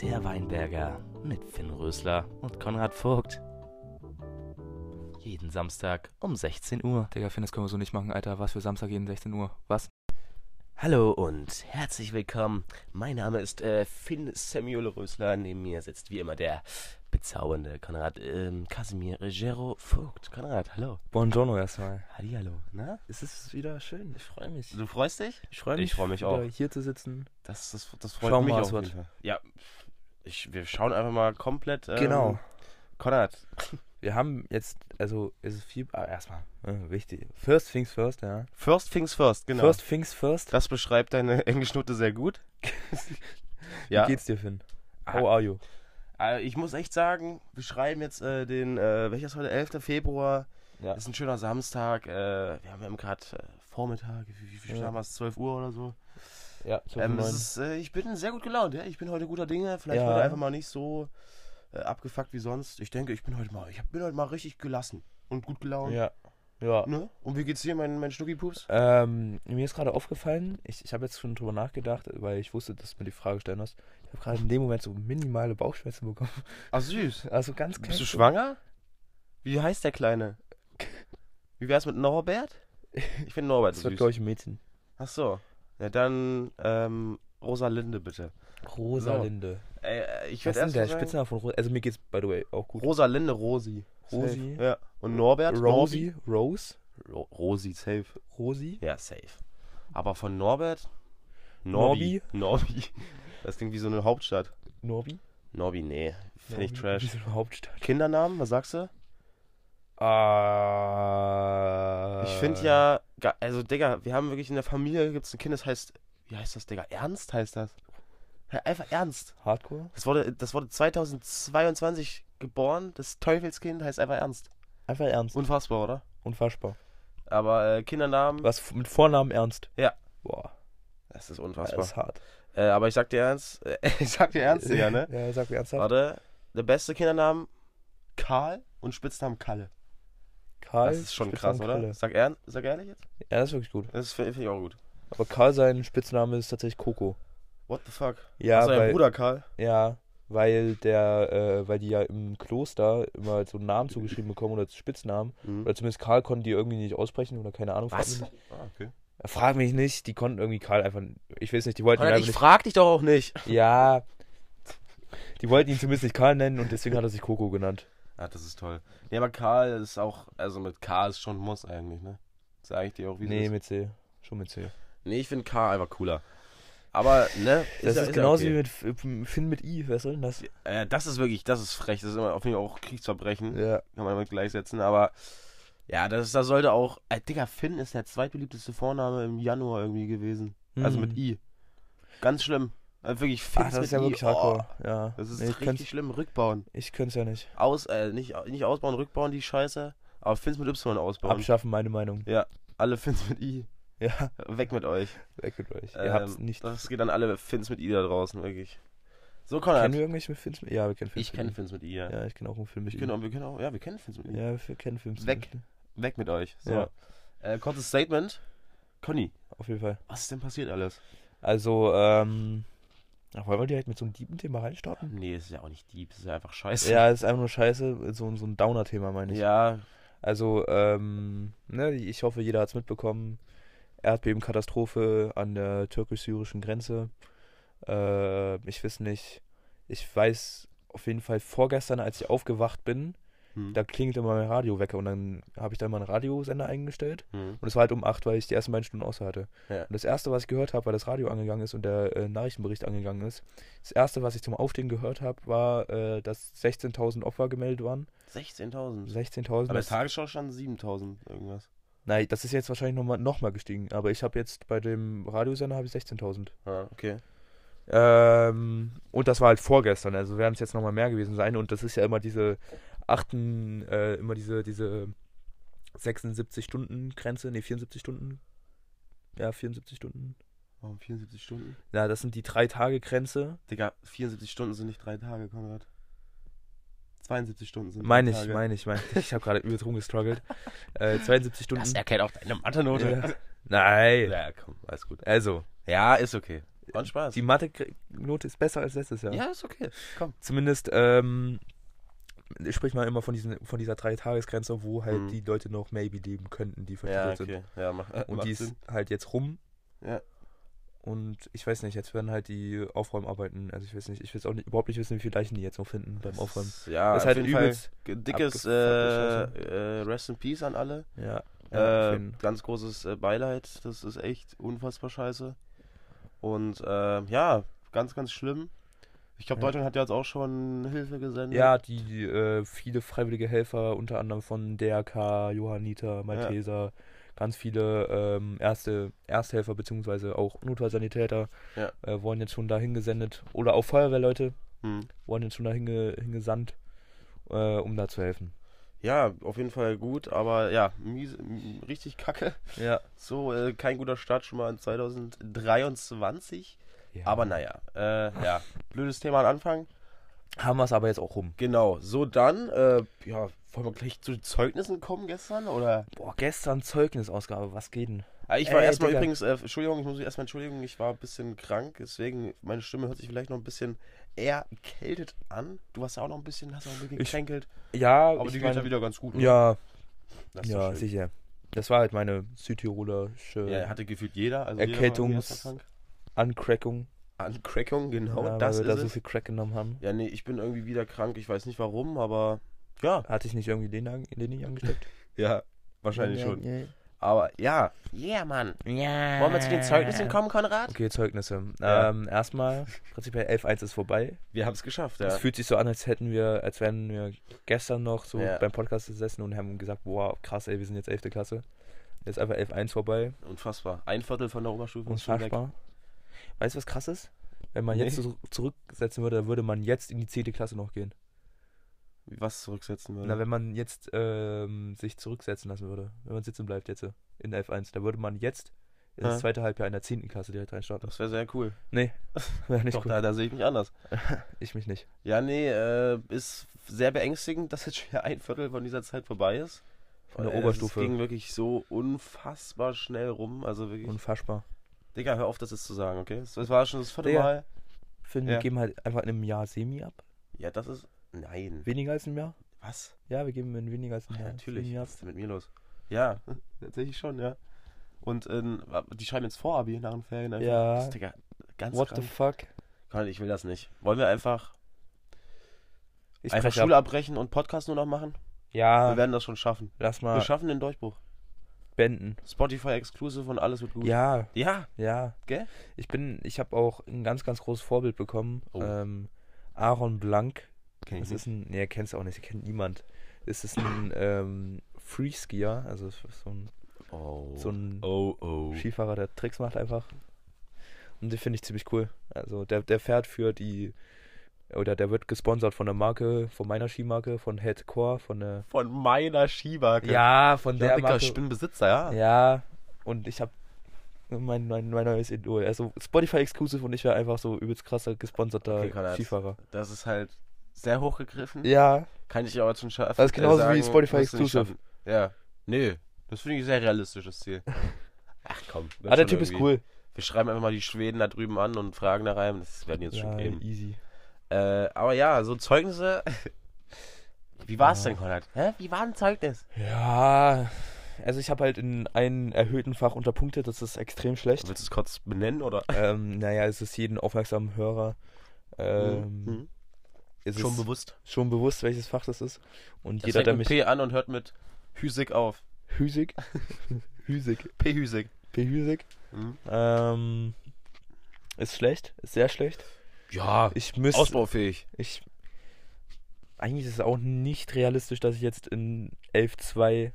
Der Weinberger mit Finn Rösler und Konrad Vogt. Jeden Samstag um 16 Uhr. Digga, Finn, das können wir so nicht machen, Alter. Was für Samstag jeden 16 Uhr? Was? Hallo und herzlich willkommen. Mein Name ist äh, Finn Samuel Rösler. Neben mir sitzt wie immer der bezaubernde Konrad ähm, Casimir Regero Vogt. Konrad, hallo. Buongiorno erstmal. Hallihallo. Na? Es ist wieder schön. Ich freue mich. Du freust dich? Ich freue mich, Ich freu mich auch. hier zu sitzen. Das, das, das freut Schauen mich auch. Fall. Ja, ich, wir schauen einfach mal komplett. Ähm, Genau. Konrad, Wir haben jetzt, also es ist viel, ah, erstmal, äh, wichtig. First things first, ja. first things first, genau. First things first. das beschreibt deine Englischnote sehr gut. Wie ja. geht's dir, Finn? Ah. How are you? Äh, ich muss echt sagen, wir schreiben jetzt äh, den, äh, welches heute, 11. Februar. Ja. Ist ein schöner Samstag. Äh, wir haben gerade äh, Vormittag, wie, wie viel Ja. haben wir es? 12 Uhr oder so. Ja, zum Ähm, es neuen. ist, äh, ich bin sehr gut gelaunt, ja. Ich bin heute guter Dinge. Vielleicht Ja. heute einfach mal nicht so äh, abgefuckt wie sonst. Ich denke, ich bin heute mal, ich bin heute mal richtig gelassen und gut gelaunt. Ja. Ja. Ne? Und wie geht's dir, mein, mein Schnuckipups? Ähm, mir ist gerade aufgefallen, ich, ich habe jetzt schon drüber nachgedacht, weil ich wusste, dass du mir die Frage stellen hast. Ich habe gerade in dem Moment so minimale Bauchschmerzen bekommen. Ach süß. Also ganz Bist du klein- schwanger? Wie heißt der Kleine? Wie wär's mit Norbert? Ich finde Norbert Das wird, süß. glaube ich, ein Mädchen. Ach so. Ja, dann ähm, Rosalinde bitte. Rosalinde. Ey, äh, ich Was ist denn der sagen, Spitzname von Rosi? Also mir geht's, by the way, auch gut. Rosalinde Rosi. Rosi. Safe. Ja. Und Norbert? Rosie, Rose? Ro Rosi, safe. Rosi, Ja, safe. Aber von Norbert? Norbi? Norbi. Das klingt wie so eine Hauptstadt. Norbi. Norbi, nee. Finde ich trash. Wie so eine Hauptstadt. Kindernamen, was sagst du? Ah. Ich finde ja, also Digga, wir haben wirklich in der Familie, gibt es ein Kind, das heißt, wie heißt das, Digga? Ernst heißt das. Ja, einfach Ernst. Hardcore? Das wurde, das wurde 2022 geboren. Das Teufelskind heißt einfach Ernst. Einfach ernst. Unfassbar, oder? Unfassbar. Aber äh, Kindernamen, Was mit Vornamen ernst? Ja. Boah, das ist das unfassbar. ist hart. Äh, aber ich sag dir ernst, äh, ich sag dir ernst, Digga, ne? Ja, sag mir ernsthaft. Warte, der beste Kindernamen Karl und Spitznamen Kalle. Karl. Das ist schon Spitznamen krass, oder? Sag, ern, sag ehrlich jetzt? Ja, das ist wirklich gut. Das finde find ich auch gut. Aber Karl, sein Spitzname ist tatsächlich Coco. What the fuck? Ja, dein weil, Bruder Karl. ja, weil der, äh, weil die ja im Kloster immer so einen Namen zugeschrieben bekommen oder Spitznamen. Mhm. Oder zumindest Karl konnten die irgendwie nicht aussprechen oder keine Ahnung. frag Was? mich nicht. Ah, okay. Frag mich nicht, die konnten irgendwie Karl einfach, ich weiß nicht, die wollten ihn Alter, einfach ich nicht, frag dich doch auch nicht. ja, die wollten ihn zumindest nicht Karl nennen und deswegen hat er sich Coco genannt. Ah, das ist toll. Nee, aber Karl ist auch, also mit K ist schon Muss eigentlich, ne? Sag ich dir auch, wie Nee, mit C, schon mit C. Nee, ich finde K einfach cooler. Aber, ne? Das ja- ist, ja genauso okay. wie mit Finn mit I, was soll denn das? Äh, das ist wirklich, das ist frech. Das ist immer auf jeden Fall auch Kriegsverbrechen. Ja. Kann man damit gleichsetzen. Aber, ja, das, das sollte auch, äh, Digga, Finn ist der zweitbeliebteste Vorname im Januar irgendwie gewesen. Also mit Hm. I. Ganz schlimm. Äh, wirklich, Finn Ach, das mit ist ja I. wirklich Oh, hardcore. Ja. das ist Nee, ich richtig schlimm. Rückbauen. ich könnte es ja nicht. Aus, äh, nicht, nicht ausbauen, rückbauen, die Scheiße. Aber Finns mit Y ausbauen. Abschaffen, meine Meinung. Alle Finns mit I. Ja, Weg mit euch. weg mit euch. Ihr Ähm, habt's nicht. Das geht an alle Fins mit I da draußen, wirklich. So, Konrad. Kennen wir irgendwelche mit Films mit Ja, wir kennen Films Ich mit kenne I. Fins mit I, ja. Ja, ich kenne auch einen Film mit Ich I. auch, wir kennen auch, ja, wir kennen Fins mit I. Ja, wir kennen Films Weg. mit I. Weg mit euch. So. Ja. Äh, kurzes Statement. Conny, Auf jeden Fall. was ist denn passiert alles? Also, ähm. Ach, wollen wir direkt mit so einem Diepen-Thema reinstarten? Nee, es ist ja auch nicht es ist ja einfach scheiße. Ja, es ist einfach nur scheiße. So, so ein Downer-Thema, meine ich. Ja, Also, ähm, ne, ich hoffe, jeder hat es mitbekommen. Erdbebenkatastrophe an der türkisch-syrischen Grenze. Äh, ich weiß nicht. Ich weiß auf jeden Fall vorgestern, als ich aufgewacht bin, hm. da klingelte mal mein Radiowecker und dann habe ich da mal einen Radiosender eingestellt. Hm. Und es war halt um 8, weil ich die ersten beiden Stunden außer hatte. Ja. Und das erste, was ich gehört habe, weil das Radio angegangen ist und der äh, Nachrichtenbericht angegangen ist, das erste, was ich zum Aufstehen gehört habe, war, äh, dass 16.000 Opfer gemeldet waren. 16.000. 16.000. Aber der Tagesschau stand 7.000 irgendwas. Nein, das ist jetzt wahrscheinlich nochmal noch mal gestiegen. Aber ich habe jetzt bei dem Radiosender habe ich 16.000. Ah, okay. Ähm, und das war halt vorgestern, also werden es jetzt nochmal mehr gewesen sein. Und das ist ja immer diese achten, äh, immer diese, diese 76-Stunden-Grenze, nee, 74 Stunden. Ja, 74 Stunden. Warum 74 Stunden? Ja, das sind die drei Tage Grenze. Digga, 74 Stunden sind nicht drei Tage, Konrad. 72 Stunden sind Meine ich, meine ich, meine ich. Ich habe gerade übelst rumgestruggelt. Äh, 72 Stunden. Das erkennt auch deine Mathe-Note. Ja. Nein. Ja, komm, alles gut. Also, Ja, ist okay. War ein Spaß. Die Mathe-Note ist besser als letztes Jahr. ja, ist okay. Komm. Zumindest, ähm, ich sprich mal immer von, diesen, von dieser Drei-Tages-Grenze, wo halt Mhm. die Leute noch maybe leben könnten, die Ja, vertitelt okay. Ja, mach, sind. Und die ist Sinn. halt jetzt rum. Ja. Und ich weiß nicht, jetzt werden halt die Aufräumarbeiten, also ich weiß nicht, ich will auch nicht, überhaupt nicht wissen, wie viele Leichen die jetzt noch finden beim Aufräumen. Ja, Das ist halt übelst dickes äh, abgefuckte äh, Rest in Peace an alle. Ja. ja äh, ganz großes äh, Beileid. Das ist echt unfassbar scheiße. Und äh, ja, ganz, ganz schlimm. Ich glaube, Ja. Deutschland hat ja jetzt auch schon Hilfe gesendet. ja, die, die äh, viele freiwillige Helfer, unter anderem von DRK, Johanniter, Malteser, ganz viele ähm, erste Ersthelfer beziehungsweise auch Notfallsanitäter Ja. äh, wurden jetzt schon dahin gesendet. Oder auch Feuerwehrleute Hm. wurden jetzt schon dahin ge hingesandt, äh, um da zu helfen. Ja, auf jeden Fall gut, aber ja, mies, richtig kacke. Ja. So, äh, kein guter Start schon mal in 2023. Aber naja, äh, ja, blödes Thema am Anfang. Haben wir es aber jetzt auch rum. Genau, so dann, äh, ja, wollen wir gleich zu den Zeugnissen kommen gestern, oder? Boah, gestern Zeugnisausgabe, was geht denn? Ich war Ey, erstmal Digga. übrigens, äh, Entschuldigung, ich muss mich erstmal entschuldigen, ich war ein bisschen krank, deswegen, meine Stimme hört sich vielleicht noch ein bisschen eher erkältet an. Du warst ja auch noch ein bisschen, hast auch ein bisschen Ich- gekränkelt, Ja, aber ich die geht meine- ja wieder ganz gut. oder? Ja, Das ist ja, schön. sicher. Das war halt meine südtirolerische Ja, hatte gefühlt jeder. Also jeder war Erkältungs- irgendwie erstmal krank. Ancrackung. Ancrackung, genau, ja, das weil wir ist da so es. viel Crack genommen haben. Ja, nee, ich bin irgendwie wieder krank, ich weiß nicht warum, aber ja, Hatte ich nicht irgendwie Leni, Leni angesteckt? ja, wahrscheinlich ja, schon. Ja. Aber ja, yeah, Mann. ja. Wollen wir zu den Zeugnissen kommen, Konrad? Okay, Zeugnisse. Ja. Ähm, erstmal, prinzipiell 11.1 ist vorbei. Wir haben es geschafft, ja. Es fühlt sich so an, als hätten wir, als wären wir gestern noch so Ja. beim Podcast gesessen und haben gesagt, wow, krass, ey, wir sind jetzt 11. Klasse. Jetzt ist einfach 11.1 vorbei. Unfassbar. Ein Viertel von der Oberstufe ist schon weg. Unfassbar. Weißt du, was krass ist? Wenn man Nee. jetzt so zurücksetzen würde, dann würde man jetzt in die 10. Klasse noch gehen. Was zurücksetzen würde. Na, wenn man jetzt ähm, sich zurücksetzen lassen würde, wenn man sitzen bleibt jetzt äh, in 11.1, da würde man jetzt in das Ja. zweite Halbjahr in der 10. Klasse direkt reinstarten. das wäre sehr cool. Nee, wäre nicht Doch, gut. da, da sehe ich mich anders. Ich mich nicht. Ja, nee, äh, ist sehr beängstigend, dass jetzt schon ein Viertel von dieser Zeit vorbei ist. Von der Äh, Oberstufe. Es ging wirklich so unfassbar schnell rum. Also wirklich. Unfassbar. Digga, hör auf, das ist zu sagen, okay? Es war schon das vierte Digga. Mal. Finden, Ja. wir geben halt einfach in einem Jahr Semi ab. Ja, das ist. Nein. Weniger als im Jahr? Was? Ja, wir geben in weniger als Ja, Jahr. natürlich. Semi ab. Was ist denn mit mir los? Ja, tatsächlich schon, ja. Und ähm, die schreiben jetzt Vorabi nach den Ferien einfach. Ja. Das ist, Digga, ganz What krank. the fuck? Komm, ich will das nicht. Wollen wir einfach, Ich einfach Schule ab. abbrechen und Podcast nur noch machen? Ja, Wir werden das schon schaffen. lass Wir mal schaffen den Durchbruch. beenden. Spotify Exclusive und alles wird gut. Ja, Ja. ja. Gell? Ich bin, ich habe auch ein ganz, ganz großes Vorbild bekommen. Oh. Ähm, Aaron Blank. Kenn ich Das ist ein, nee, kennst du auch nicht, kennt niemand. Es ist ein ähm, Freeskier, also so ein Oh. so ein oh, oh. Skifahrer, der Tricks macht einfach. Und den finde ich ziemlich cool. Also der, der fährt für die, oder der wird gesponsert von der Marke, von meiner Skimarke, von Headcore, von der, Von meiner Skimarke. ja, von ja der Digga, Marke. ich bin Besitzer, ja. Ja, und ich habe mein, mein, mein neues Idol. Also Spotify Exclusive und ich wäre einfach so übelst krasser gesponserter Okay. Skifahrer. Das ist halt sehr hochgegriffen. Ja, Kann ich aber schon schaffen. Das ist genauso wie sagen, Spotify du nicht Exclusive. schaffen. Ja. Nee, das finde ich ein sehr realistisches Ziel. Ach komm. ah, der Typ ist irgendwie. cool. Wir schreiben einfach mal die Schweden da drüben an und fragen da rein. Das werden jetzt Ja, schon geben. easy. Äh, aber ja, so Zeugnisse. Wie war es Ja. denn, Konrad? Hä? Wie war ein Zeugnis? Ja, also ich habe halt in einem erhöhten Fach unterpunktet, das ist extrem schlecht. Willst du es kurz benennen oder? ähm, naja, es ist jeden aufmerksamen Hörer ähm, Mhm. Ist Schon es bewusst. schon bewusst, welches Fach das ist. Und Das jeder, fängt der mit mich... P an und hört mit Hüsig auf. Hüsig? Hüsig. P Hüsig. P. Hüsig. Mhm. Ähm, ist schlecht, ist sehr schlecht. Ja, Ich müsste... ausbaufähig. Ich... Eigentlich ist es auch nicht realistisch, dass ich jetzt in 11.2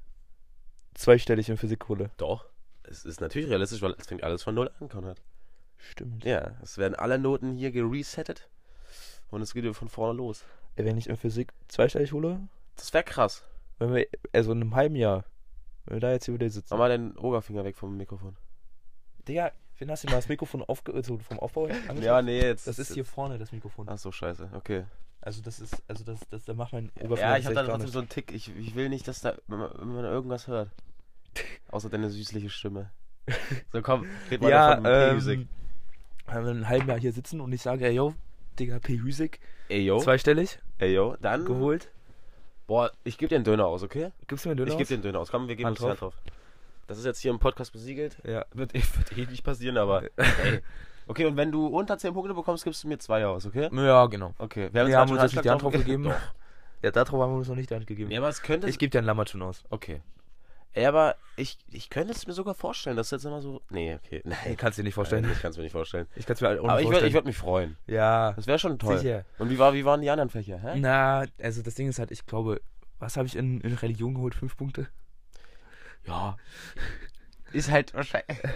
zweistellig in Physik hole. Doch. Es ist natürlich realistisch, weil es fängt alles von Null an, Konrad. Stimmt. Ja, es werden alle Noten hier geresettet und es geht wieder von vorne los. Wenn ich in Physik zweistellig hole, Das wäre krass. wenn wir, also in einem halben Jahr, wenn wir da jetzt hier wieder sitzen. Mach mal den Oberfinger weg vom Mikrofon. Digga, wen hast du mal das Mikrofon aufge also vom Aufbau angeschaut? Ja, nee, jetzt. Das ist hier vorne, das Mikrofon. Ach so, scheiße. Okay. Also das ist, also das, das, da macht mein Oberfinger Ja, ich habe tatsächlich da gar trotzdem so einen Tick. Ich, ich will nicht, dass da wenn man, wenn man irgendwas hört. Außer deine süßliche Stimme. So, komm, red mal Ja, P-Music. ähm, wenn wir in einem halben Jahr hier sitzen und ich sage, ey, yo, Digga, P. Hüsig, Ey, yo. zweistellig, Ey, yo. Dann, geholt. boah, ich gebe dir einen Döner aus, okay? Gibst du mir einen Döner ich gebe aus? dir einen Döner aus. Komm, wir geben Hand uns Hand drauf. Das ist jetzt hier im Podcast besiegelt. Ja. Wird, wird eh nicht passieren, aber ey. Okay, und wenn du unter 10 Punkte bekommst, gibst du mir zwei aus, okay? Ja, genau. Okay. Wir, uns haben gerade uns schon jetzt nicht die Hand drauf gegeben. Doch. Ja, darauf haben wir uns noch nicht die Hand gegeben. Ja, aber es könnte... Ich gebe dir einen Lammertun aus. okay. Ey, aber ich, ich könnte es mir sogar vorstellen, dass jetzt immer so... Nee, okay. Ich Nein. kann es dir nicht vorstellen. Ich kann es mir nicht vorstellen. Ich kann es mir halt auch Aber nicht ich würde vorstellen. ich würd mich freuen. ja, Das wäre schon toll. sicher. Und wie, war, wie waren die anderen Fächer? Hä? Na, also das Ding ist halt, ich glaube, was habe ich in, in Religion geholt? Fünf Punkte? Ja. Ist halt wahrscheinlich...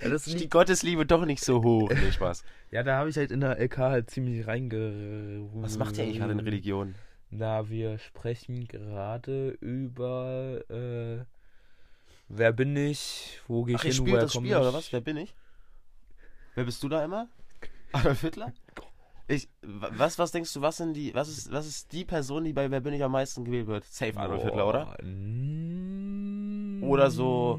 Ja, das ist die Gottesliebe doch nicht so hoch. Nee, Spaß. Ja, da habe ich halt in der LK halt ziemlich reinge... Was macht ihr eigentlich gerade in Religion? Na, wir sprechen gerade über, äh, wer bin ich, wo gehe ich Ach, hin, woher das komme Spiel, ich? oder was? Wer bin ich? Wer bist du da immer? Adolf Hitler? Ich, wa- was, was denkst du, was sind die, was ist, was ist die Person, die bei Wer bin ich am meisten gewählt wird? Safe Adolf Hitler, oder? Boah, Oder so,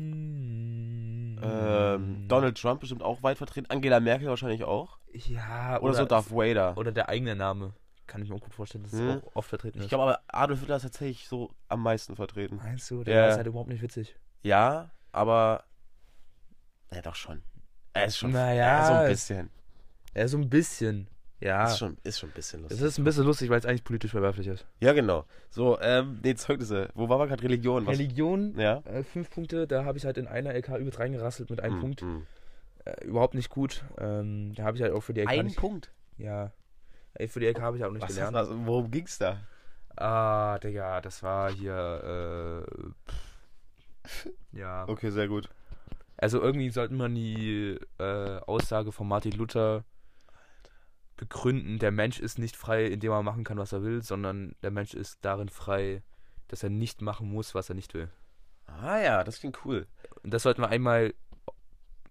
Ähm, Donald Trump bestimmt auch weit vertreten. Angela Merkel wahrscheinlich auch. Ja, Oder, so Darth Vader. Oder der eigene Name. Kann ich mir auch gut vorstellen, dass Hm. es auch oft vertreten ist. Ich glaube aber, Adolf Hitler ist tatsächlich so am meisten vertreten. Meinst du? Der Ja. ist halt überhaupt nicht witzig. Ja, aber. Ja, doch schon. Er ist schon. Naja, ja, so ein es- bisschen. Ja, so ein bisschen. Ja. Ist schon, ist schon ein bisschen Es lustig. ist ein bisschen lustig, weil es eigentlich politisch verwerflich ist. Ja, genau. So, ähm, nee, Zeugnisse. Wo war wir gerade? Religion. Was? Religion, Ja. äh, fünf Punkte, da habe ich halt in einer LK übel reingerasselt mit einem Mm, Punkt. mm. Äh, überhaupt nicht gut. Ähm, da habe ich halt auch für die LK Ein nicht, Punkt. Ja. Ey, für die LK habe ich auch nicht Was, gelernt. was, worum ging's da? Ah, Digga, das war hier, äh, ja. Okay, sehr gut. Also irgendwie sollte man die äh, Aussage von Martin Luther begründen, der Mensch ist nicht frei, indem er machen kann, was er will, sondern der Mensch ist darin frei, dass er nicht machen muss, was er nicht will. Ah ja, das klingt cool. Und das sollten wir einmal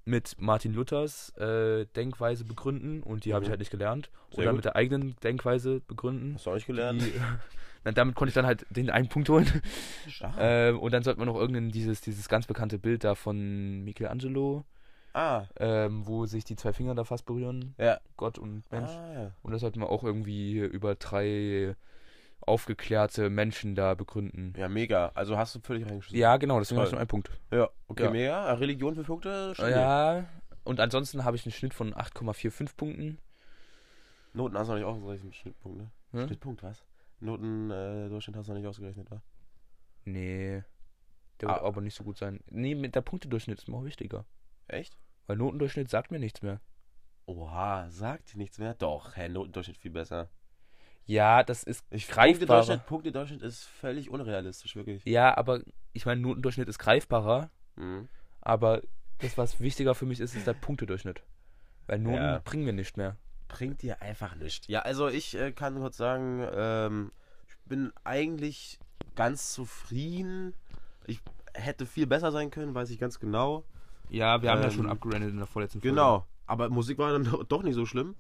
mit Martin Luthers äh, Denkweise begründen und die habe ich Mhm. halt nicht gelernt. Sehr Oder gut. mit der eigenen Denkweise begründen. Hast du auch nicht gelernt? Die, na, damit konnte ich dann halt den einen Punkt holen. Ähm, und dann sollte man noch irgendein, dieses, dieses ganz bekannte Bild da von Michelangelo, ah, ähm, wo sich die zwei Finger da fast berühren, ja. Gott und Mensch. Ah, ja. Und das sollten wir auch irgendwie über drei aufgeklärte Menschen da begründen. Ja, mega. Also hast du völlig reingeschissen. Ja, genau, deswegen habe ich nur einen Punkt. Ja, okay, Ja. mega. Ah, Religion für Punkte? stabil. Ja, und ansonsten habe ich einen Schnitt von 8,45 Punkten. Noten hast du noch nicht ausgerechnet, Schnittpunkt, ne? Hm? Schnittpunkt, was? Noten, äh, Durchschnitt hast du noch nicht ausgerechnet, wa? Nee. Der wird Ah. aber nicht so gut sein. Nee, mit der Punktedurchschnitt ist mir auch wichtiger. Echt? Weil Notendurchschnitt sagt mir nichts mehr. Oha, sagt dir nichts mehr? Doch, hä, Notendurchschnitt viel besser. Ja, das ist Ich greifbarer. Punktedurchschnitt, Punktedurchschnitt ist völlig unrealistisch, wirklich. Ja, aber ich meine, Notendurchschnitt ist greifbarer, Mhm. aber das, was wichtiger für mich ist, ist der Punktedurchschnitt. Weil Noten Ja. bringen mir nicht mehr. Bringt dir einfach nichts. Ja, also ich äh, kann kurz sagen, ähm, ich bin eigentlich ganz zufrieden. Ich hätte viel besser sein können, weiß ich ganz genau. Ja, wir haben ja Ähm, schon abgerandet in der vorletzten Folge. Genau. Aber Musik war dann do- doch nicht so schlimm.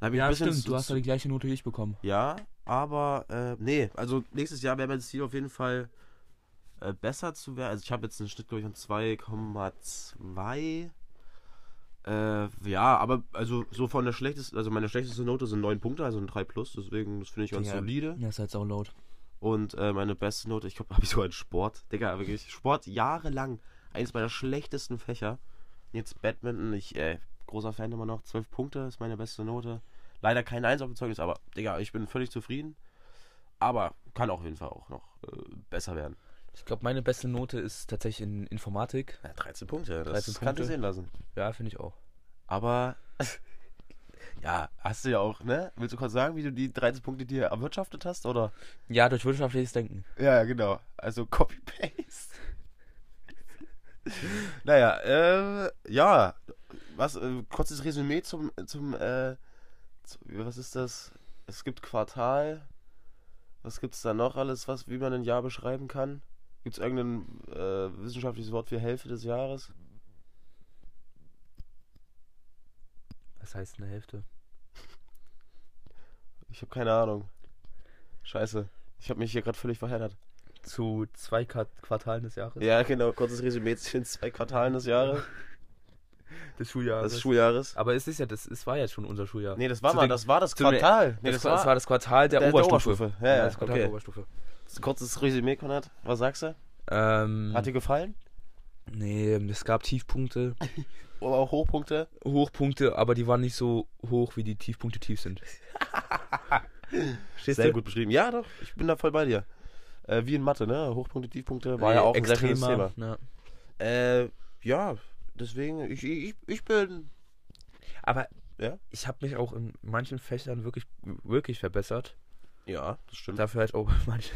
Da hab ich Ja, stimmt. zu- Du hast ja die gleiche Note wie ich bekommen. Ja, aber äh, nee, also nächstes Jahr wäre mein Ziel auf jeden Fall äh, besser zu werden. Also ich habe jetzt einen Schnitt, glaube ich, von 2,2. Äh, ja, aber also so von der schlechtesten, also meine schlechteste Note sind 9 Punkte, also ein 3 plus, deswegen das finde ich ganz Digga. solide. Ja, ist halt auch laut. Und äh, meine beste Note, ich glaube, habe ich sogar in Sport. Digga, wirklich, Sport jahrelang eines meiner schlechtesten Fächer. Jetzt Badminton, ich, äh, großer Fan immer noch. 12 Punkte ist meine beste Note. Leider kein Eins auf dem Zeugnis, aber Digga, ich bin völlig zufrieden. Aber kann auf jeden Fall auch noch äh, besser werden. Ich glaube, meine beste Note ist tatsächlich in Informatik. Ja, 13 Punkte, das 13 kann Punkte. sich sehen lassen. Ja, finde ich auch. Aber, ja, hast du ja auch, ne? Willst du kurz sagen, wie du die 13 Punkte dir erwirtschaftet hast, oder? Ja, durch wirtschaftliches Denken. Ja, ja, genau. Also Copy-Paste. naja, äh, ja. Was, äh, kurzes Resümee zum, zum, äh, zu, was ist das? Es gibt Quartal. Was gibt's da noch alles, was, wie man ein Jahr beschreiben kann? Gibt's irgendein äh, wissenschaftliches Wort für Hälfte des Jahres? Was heißt eine Hälfte? Ich habe keine Ahnung. Scheiße. Ich habe mich hier gerade völlig verheddert. Zu zwei Quart- Quartalen des Jahres? Ja, genau. Kurzes Resümee zu den zwei Quartalen des Jahres. des Schuljahres. des Schuljahres. Aber es ist ja, das, es war ja schon unser Schuljahr. Nee, das war Zu mal, den- das war das Quartal. Nee, das, war, das war das Quartal der, der- der Oberstufe. Oberstufe. Ja, ja, das Quartal okay. der Oberstufe. kurzes Resümee, Konrad. Was sagst du? Ähm, Hat dir gefallen? nee, es gab Tiefpunkte, Oder auch Hochpunkte? Hochpunkte, aber die waren nicht so hoch, wie die Tiefpunkte tief sind. Sehr du? gut beschrieben. Ja, doch, ich bin da voll bei dir. Äh, wie in Mathe, ne? Hochpunkte, Tiefpunkte, war ja auch ein sehr schönes Thema. Ja. Äh, ja, deswegen, ich, ich, ich bin. Aber Ja? ich habe mich auch in manchen Fächern wirklich, wirklich verbessert. Ja, das stimmt. Dafür halt auch manche,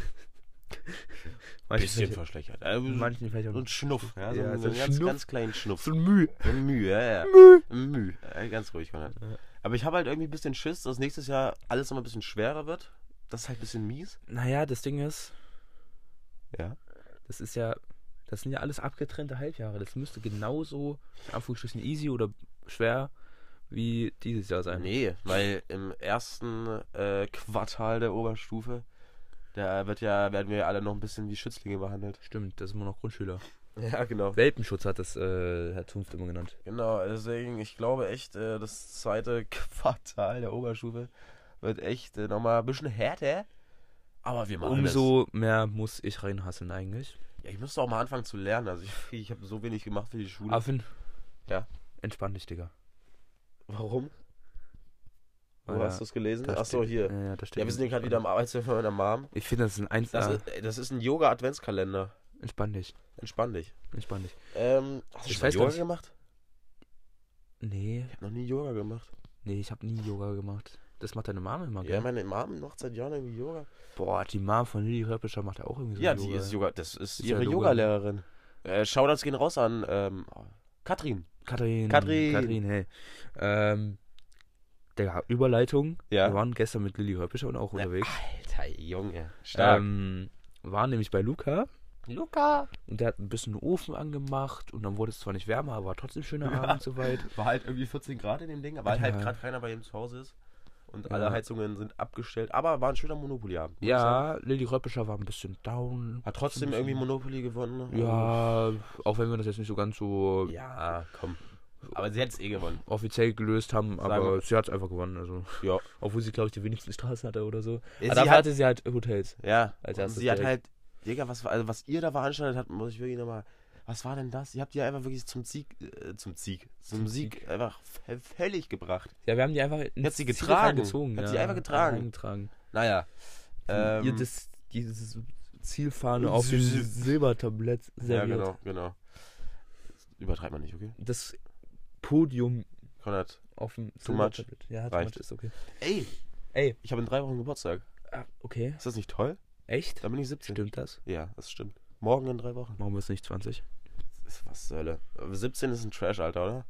manche bisschen Fächer, verschlechtert. In manchen Fächern. so ein Schnuff, ja, so, Ja, ein- so so ein ganz, Schnuff. ganz kleinen Schnuff. ein Mühe. So ein Mühe, ja, ja. Mühe. Äh, ganz ruhig, Konrad. Ja. Aber ich habe halt irgendwie ein bisschen Schiss, dass nächstes Jahr alles nochmal ein bisschen schwerer wird. Das ist halt ein bisschen mies. Naja, das Ding ist, Ja. das ist ja, das sind ja alles abgetrennte Halbjahre. Das müsste genauso, in Anführungsstrichen, easy oder schwer wie dieses Jahr sein. Nee, weil im ersten äh, Quartal der Oberstufe, da wird ja, werden wir ja alle noch ein bisschen wie Schützlinge behandelt. Stimmt, das sind immer noch Grundschüler. Ja, genau. Welpenschutz hat das äh, Herr Zunft immer genannt. Genau, deswegen, ich glaube echt, äh, das zweite Quartal der Oberstufe wird echt äh, nochmal ein bisschen härter. Aber wir machen Umso mehr muss ich reinhasseln eigentlich. Ja, ich müsste auch mal anfangen zu lernen. Also ich, ich habe so wenig gemacht für die Schule. Affen. Ja. Entspann dich, Digga. Warum? Wo Weil hast du es gelesen? da Achso, steht- hier. Ja, ja, da steht Ja, wir sind hier gerade wieder am Arbeitszimmer meiner Mom. Ich finde, das ist ein 1 Das, ist, das ist ein Yoga-Adventskalender. Entspann dich. Entspann dich. Entspann dich. Ähm, hast du schon Yoga nicht. gemacht? Nee, Ich habe noch nie Yoga gemacht. nee, ich habe nie Yoga gemacht. Das macht deine Mama immer, Ja, gell? meine Mom macht seit Jahren irgendwie Yoga. Boah, die Mom von Lilly Röppischer macht ja auch irgendwie so Ja, Yoga. die ist Yoga. Das ist, Ist ja ihre Yoga. Yoga-Lehrerin. Äh, Shoutouts gehen raus an ähm, Katrin. Katrin. Katrin. Katrin, hey. Ähm, der Überleitung. Ja. Wir waren gestern mit Lilly Röppischer und auch unterwegs. Alter Junge. Stark. Ähm, waren nämlich bei Luca Luca. und der hat ein bisschen den Ofen angemacht und dann wurde es zwar nicht wärmer, aber war trotzdem schöner Abend soweit. War halt irgendwie 14 Grad in dem Ding, weil Ja. halt gerade keiner bei ihm zu Hause ist. Und Ja. alle Heizungen sind abgestellt. Aber war ein schöner Monopoly-Abend. Ja, Lilly Röppischer war ein bisschen down. Hat trotzdem irgendwie Monopoly gewonnen. Ja, auch wenn wir das jetzt nicht so ganz so Ja, komm. Aber sie hätte es eh gewonnen. offiziell gelöst haben, Sagen aber wir- sie hat es einfach gewonnen. Also. Ja. Obwohl sie, glaube ich, die wenigsten Straßen hatte oder so. Ja, aber sie dafür hat- hatte sie halt Hotels. Ja. Als erstes sie hat direkt. halt. Digga, was, also was ihr da veranstaltet habt, muss ich wirklich nochmal. Was war denn das? Ihr habt die einfach wirklich zum Sieg, äh, zum Sieg, zum, Zum Sieg, einfach v- völlig gebracht. Ja, wir haben die einfach ins hat sie getragen. reingezogen. Hat ja, sie einfach getragen. reingetragen. Naja. Ähm, Ihr das, dieses Zielfahne auf dem Silbertablett ja, serviert. genau, genau. Übertreibt man nicht, okay? Das Podium Konrad. auf dem Too much. Ja, too Reicht. much ist okay. Ey, Ey, ich habe in drei Wochen Geburtstag. ah, okay. Ist das nicht toll? Echt? Dann bin ich 17. Stimmt das? Ja, das stimmt. Morgen in drei Wochen. Wir es nicht 20? Das ist was zur Hölle. Aber 17 ist ein Trash-Alter, oder?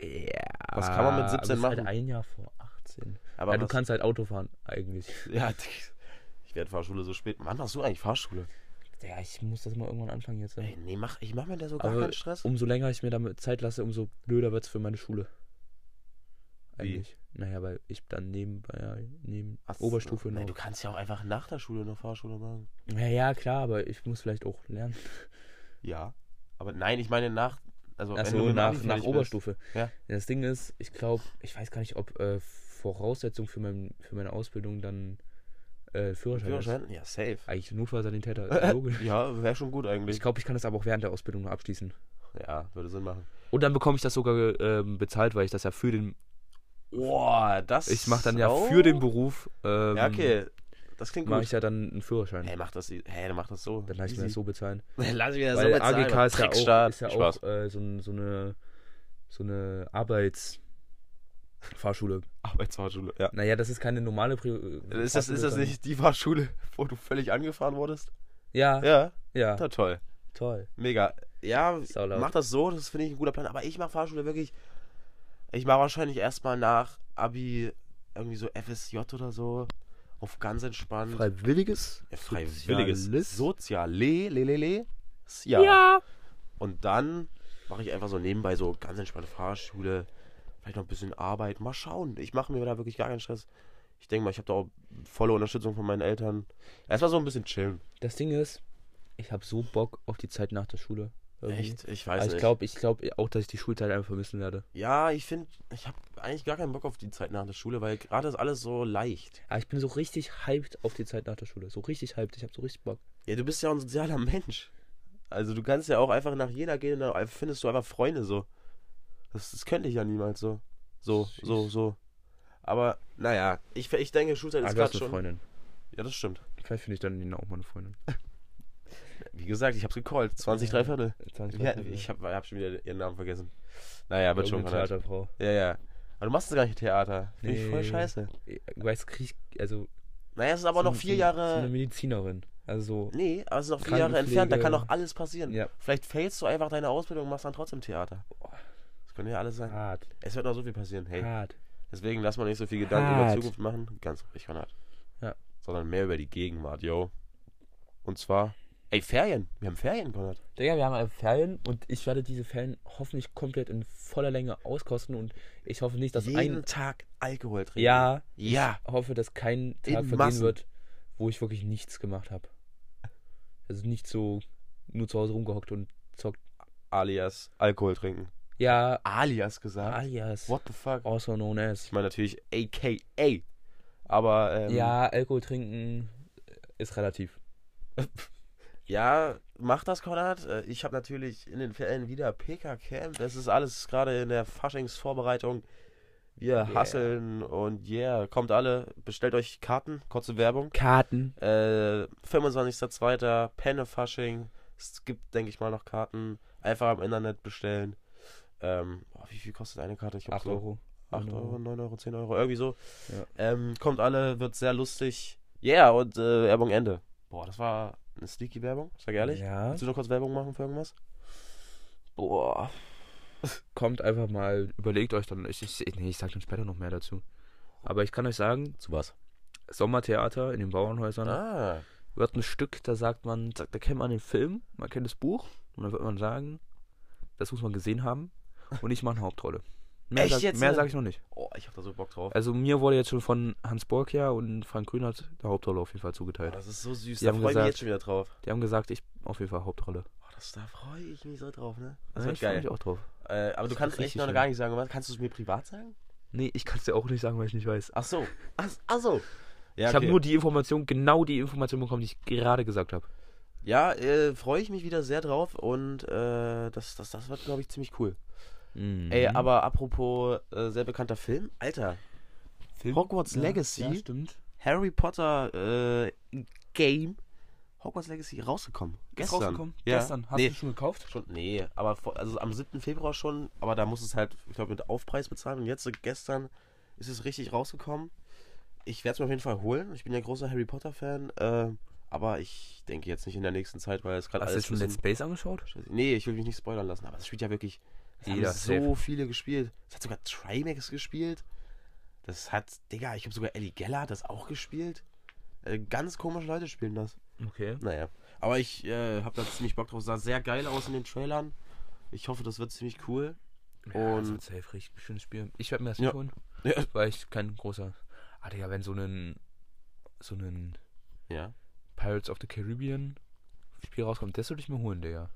Ja. Was kann man mit 17 aber es ist machen? Halt ein Jahr vor 18. Aber ja, du kannst halt Auto fahren, eigentlich. Ja, ich werde Fahrschule so spät. Wann machst du eigentlich Fahrschule? Ja, ich muss das mal irgendwann anfangen jetzt. Ey, nee, mach, ich mach mir da so gar Aber keinen Stress. Umso länger ich mir damit Zeit lasse, umso blöder wird es für meine Schule. Wie? Eigentlich. Naja, weil ich dann nebenbei, ja, neben Ach so. Oberstufe Nee, noch. du kannst ja auch einfach nach der Schule noch Fahrschule machen. Ja, ja, klar, aber ich muss vielleicht auch lernen. Ja. Aber nein, ich meine nach. Also, mit dem nach, nach. Oberstufe. Ja. Das Ding ist, ich glaube, ich weiß gar nicht, ob äh, Voraussetzung für, mein, für meine Ausbildung dann äh, Führerschein, Führerschein? Ja, safe. ist. Eigentlich Notfallsanitäter, ist logisch. ja, wäre schon gut eigentlich. Ich glaube, ich kann das aber auch während der Ausbildung noch abschließen. ja, würde Sinn machen. Und dann bekomme ich das sogar ähm, bezahlt, weil ich das ja für den. Boah, das. Ich mache dann ja Oh. für den Beruf. Ähm, Ja, okay. Das klingt Mache gut. ich ja dann einen Führerschein. Hey, mach das, hey, dann mach das so. Dann lasse ich mir das so bezahlen. Lass ich mir das Weil so bezahlen. AGK ist ja auch, ist ja auch äh, so, so eine so eine Arbeitsfahrschule. Arbeitsfahrschule, ja. Naja, das ist keine normale Pri Ist das, ist das nicht die Fahrschule, wo du völlig angefahren wurdest? Ja, ja, Ja. Na, toll. toll. Mega. Ja, mach das so, das finde ich ein guter Plan. Aber ich mache Fahrschule wirklich. Ich mache wahrscheinlich erstmal nach Abi irgendwie so FSJ oder so. Auf ganz entspannt. Freiwilliges? ja, freiwilliges. Soziales? Soziale, le, le, le. Ja. Ja. Und dann mache ich einfach so nebenbei so ganz entspannte Fahrschule. Vielleicht noch ein bisschen Arbeit. Mal schauen. Ich mache mir da wirklich gar keinen Stress. Ich denke mal, ich habe da auch volle Unterstützung von meinen Eltern. Erstmal so ein bisschen chillen. Das Ding ist, ich habe so Bock auf die Zeit nach der Schule. Irgendwie. Echt? Ich weiß Aber ich nicht. glaube ich glaub auch, dass ich die Schulzeit einfach vermissen werde. ja, ich finde, ich habe eigentlich gar keinen Bock auf die Zeit nach der Schule, weil gerade ist alles so leicht. Aber ich bin so richtig hyped auf die Zeit nach der Schule. So richtig hyped. Ich habe so richtig Bock. Ja, du bist ja auch ein sozialer Mensch. Also du kannst ja auch einfach nach jeder gehen und dann findest du einfach Freunde so. Das, das könnte ich ja niemals so. So, so, Süß. so. Aber, naja, ich, ich denke, Schulzeit Ah, ist gerade schon. Freundin. Ja, das stimmt. Vielleicht finde ich dann Nina auch mal eine Freundin. Wie gesagt, ich hab's gecallt. 20, drei Viertel. 20 Ja, ich hab, hab schon wieder ihren Namen vergessen. Naja, wird schon. Konrad. Theaterfrau. Ja, ja. Aber du machst gar nicht Theater. Finde ich voll Nee. scheiße. Du weißt, krieg ich, also. Naja, es ist aber noch vier so, Jahre. So eine Medizinerin. Also so. Nee, aber es ist noch vier Jahre entfernt, da kann noch alles passieren. Ja. Vielleicht failst du einfach deine Ausbildung und machst dann trotzdem Theater. Das könnte ja alles sein. Hart. Es wird noch so viel passieren. Hey, Hart. deswegen lass mal nicht so viel Gedanken über Hart. Zukunft machen. Ganz ruhig, Konrad. Ja. Sondern mehr über die Gegenwart, yo. Und zwar, ey, Ferien. Wir haben Ferien, Konrad. Digga, wir haben Ferien und ich werde diese Ferien hoffentlich komplett in voller Länge auskosten und ich hoffe nicht, dass Jeden ein. Tag Alkohol trinken. Ja, Ja. ich hoffe, dass kein Tag In vergehen Massen. wird, wo ich wirklich nichts gemacht habe. Also nicht so nur zu Hause rumgehockt und zockt. Alias Alkohol trinken. Ja, Alias gesagt? alias. What the fuck? Also known as. Ich meine natürlich AKA. Aber, ähm, Ja, Alkohol trinken ist relativ. Ja, mach das, Konrad. Äh, Ich habe natürlich in den Ferien wieder PK-Camp. Es ist alles gerade in der Faschingsvorbereitung. Wir Yeah. hasseln und yeah, kommt alle, bestellt euch Karten, kurze Werbung. Karten. Äh, 25.02. Penne-Fasching. Es gibt, denke ich mal, noch Karten. Einfach im Internet bestellen. Ähm, boah, wie viel kostet eine Karte? Ich glaub 8 so Euro. 8 9 Euro, 9 Euro, 10 Euro, irgendwie so. Ja. Ähm, kommt alle, wird sehr lustig. Yeah, und äh, Werbung Ende. Boah, das war eine sneaky Werbung, sag ehrlich. Ja. Willst du noch kurz Werbung machen für irgendwas? Boah. Kommt einfach mal, überlegt euch dann. Ich, ich, nee, ich sag dann später noch mehr dazu. Aber ich kann euch sagen, Zu was? Sommertheater in den Bauernhäusern Ah. wird ein Stück, da sagt man, da da kennt man den Film, man kennt das Buch und dann wird man sagen, das muss man gesehen haben und ich mache eine Hauptrolle. Mehr, Echt sag, jetzt, mehr ne? sage ich noch nicht. Oh, ich hab da so Bock drauf. Also mir wurde jetzt schon von Hans Borkia und Frank Grünert der Hauptrolle auf jeden Fall Oh, zugeteilt. das ist so süß. Die Da freue ich mich jetzt schon wieder drauf. Die haben gesagt, ich auf jeden Fall Hauptrolle. Oh, das, da freue ich mich so drauf, ne? Das Ja, wird ich geil. mich auch drauf. Äh, aber du Das kannst wird echt noch schön. gar nicht sagen, was? Kannst du es mir privat sagen? Nee, ich kann es dir auch nicht sagen, weil ich nicht weiß. Ach so. Ach, ach so. Ja, ich habe okay. nur die Information, genau die Information bekommen, die ich gerade gesagt habe. Ja, äh, freue ich mich wieder sehr drauf und äh, das, das, das wird, glaube ich, ziemlich cool. Mhm. Ey, aber apropos äh, sehr bekannter Film, Alter, Hogwarts Legacy? Ja, stimmt. Harry Potter äh, Game, Hogwarts Legacy rausgekommen. Gestern. rausgekommen? Ja. Gestern. Hast nee, du schon gekauft? schon, nee, aber vor, also am 7. Februar schon, aber da muss es halt, ich glaube, mit Aufpreis bezahlen und jetzt äh, gestern ist es richtig rausgekommen. Ich werde es mir auf jeden Fall holen. Ich bin ja großer Harry Potter Fan, äh, aber ich denke jetzt nicht in der nächsten Zeit, weil es gerade Hast du alles schon Let's Plays angeschaut? Nee, ich will mich nicht spoilern lassen, aber es spielt ja wirklich. Haben Jeder, so safe. viele gespielt. Es hat sogar Trimax gespielt. Das hat, Digga, ich habe sogar Ellie Geller hat das auch gespielt. Äh, ganz komische Leute spielen das. Okay. Naja. Aber ich äh, habe da ziemlich Bock drauf. Sah sehr geil aus in den Trailern. Ich hoffe, das wird ziemlich cool. Ja, das Und- wird safe richtig schönes Spiel. Ich werde mir das Ja. nicht holen, Ja. weil ich kein großer. Ah, Digga, wenn so ein. So ein Ja. Pirates of the Caribbean Spiel rauskommt, das würde ich mir holen, Digga.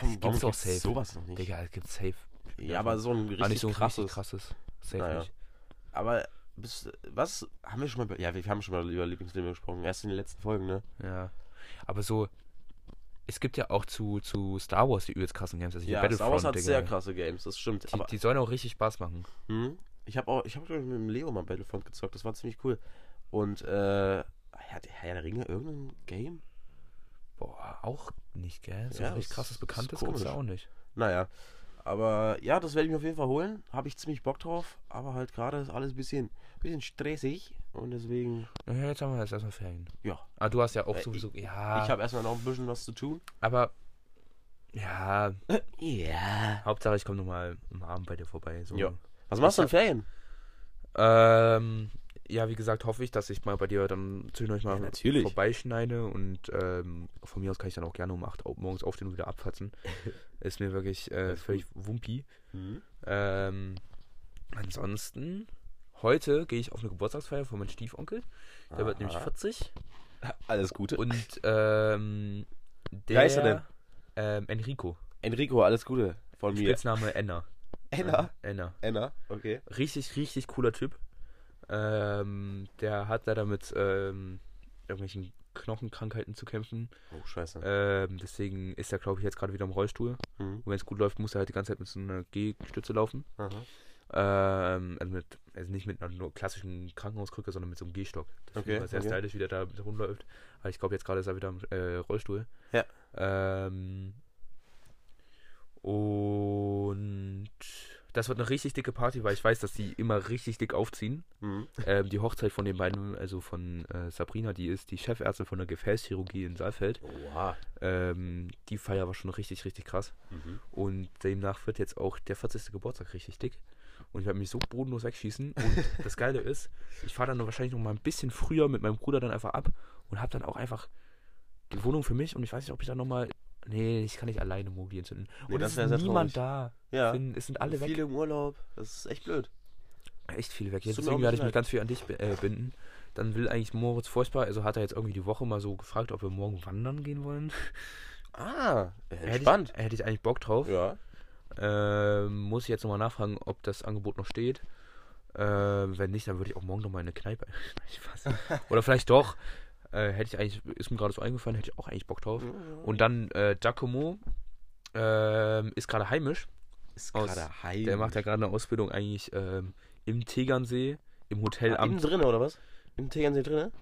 Das Warum- gibt's gibt's safe. sowas noch nicht? Digga, es gibt safe. Ja, aber so ein richtig so ein krasses. richtig krasses. Safe Naja. nicht. Aber bis, was haben wir schon mal. Ja, wir haben schon mal über Lieblingsfilme gesprochen. Erst in den letzten Folgen, ne? Ja. Aber so. Es gibt ja auch zu, zu Star Wars die übelst krassen Games. Also Ja, Star Battlefront, Wars hat Digga. sehr krasse Games, das stimmt. Die, aber die sollen auch richtig Spaß machen. Hm? Ich habe auch, ich habe mit dem Leo mal Battlefront gezockt, das war ziemlich cool. Und äh, hat Herr der Ringe irgendein Game? Boah, auch nicht, gell? So Ja, richtig das krasses Bekanntes da komisch. auch nicht. Naja. Aber ja, das werde ich mir auf jeden Fall holen. Habe ich ziemlich Bock drauf. Aber halt gerade ist alles ein bisschen, bisschen stressig. Und deswegen, Ja, jetzt haben wir jetzt erstmal Ferien. ja. Ah, du hast ja auch Äh, sowieso. Ja. Ich habe erstmal noch ein bisschen was zu tun. aber. Ja, Ja. Hauptsache ich komme nochmal am Abend bei dir vorbei. So. Ja. Was machst du in Ferien? Ähm, ja, wie gesagt, hoffe ich, dass ich mal bei dir dann zwischendurch mal Ja, natürlich. vorbeischneide und ähm, von mir aus kann ich dann auch gerne um 8 Uhr morgens aufstehen und wieder abfatzen. Ist mir wirklich äh, völlig wumpi. Hm? Ähm, ansonsten, heute gehe ich auf eine Geburtstagsfeier von meinem Stiefonkel. Der wird nämlich Aha. 40. Alles Gute. Und ähm, der. Wie heißt er denn? Ähm, Enrico. Enrico, alles Gute von mir. Spitzname Enna. Enna? Enna. Enna, okay. Richtig, richtig cooler Typ. Ähm, der hat leider mit ähm, irgendwelchen Knochenkrankheiten zu kämpfen. Oh, scheiße. Ähm, deswegen ist er, glaube ich, jetzt gerade wieder im Rollstuhl. Mhm. Und wenn es gut läuft, muss er halt die ganze Zeit mit so einer G-Stütze laufen. Ähm, also, mit, also nicht mit einer nur klassischen Krankenhauskrücke, sondern mit so einem Gehstock. Das Okay, war sehr okay. stylisch, wie der da rumläuft. Aber ich glaube, jetzt gerade ist er wieder im äh, Rollstuhl. Ja. Ähm, und das wird eine richtig dicke Party, weil ich weiß, dass die immer richtig dick aufziehen. Mhm. Ähm, die Hochzeit von den beiden, also von äh, Sabrina, die ist die Chefärztin von der Gefäßchirurgie in Saalfeld. Oha. Ähm, die Feier war schon richtig, richtig krass. Mhm. Und demnach wird jetzt auch der 40. Geburtstag richtig dick. Und ich werde mich so bodenlos wegschießen. Und das Geile ist, ich fahre dann nur wahrscheinlich noch mal ein bisschen früher mit meinem Bruder dann einfach ab und habe dann auch einfach die Wohnung für mich. Und ich weiß nicht, ob ich dann noch mal. Nee, ich kann nicht alleine Mogli entzünden. Nee, und das es ist niemand traurig. da. Ja. Sind, es sind alle weg. Viele im Urlaub. Das ist echt blöd. Echt viel weg. Mir Deswegen werde ich mich ganz viel an dich äh, binden. Dann will eigentlich Moritz furchtbar, also hat er jetzt irgendwie die Woche mal so gefragt, ob wir morgen wandern gehen wollen. Ah, Hätte entspannt. ich, hätte ich eigentlich Bock drauf. Ja. Ähm, muss ich jetzt nochmal nachfragen, ob das Angebot noch steht. Ähm, wenn nicht, dann würde ich auch morgen nochmal in eine Kneipe. Oder vielleicht doch. Äh, hätte ich eigentlich, ist mir gerade so eingefallen, hätte ich auch eigentlich Bock drauf. Und dann äh, Giacomo ähm, ist gerade heimisch. ist gerade heim. Der macht ja gerade eine Ausbildung eigentlich ähm, im Tegernsee, im Hotel ah, innen am. drinne, oder was? Im Tegernsee drinne?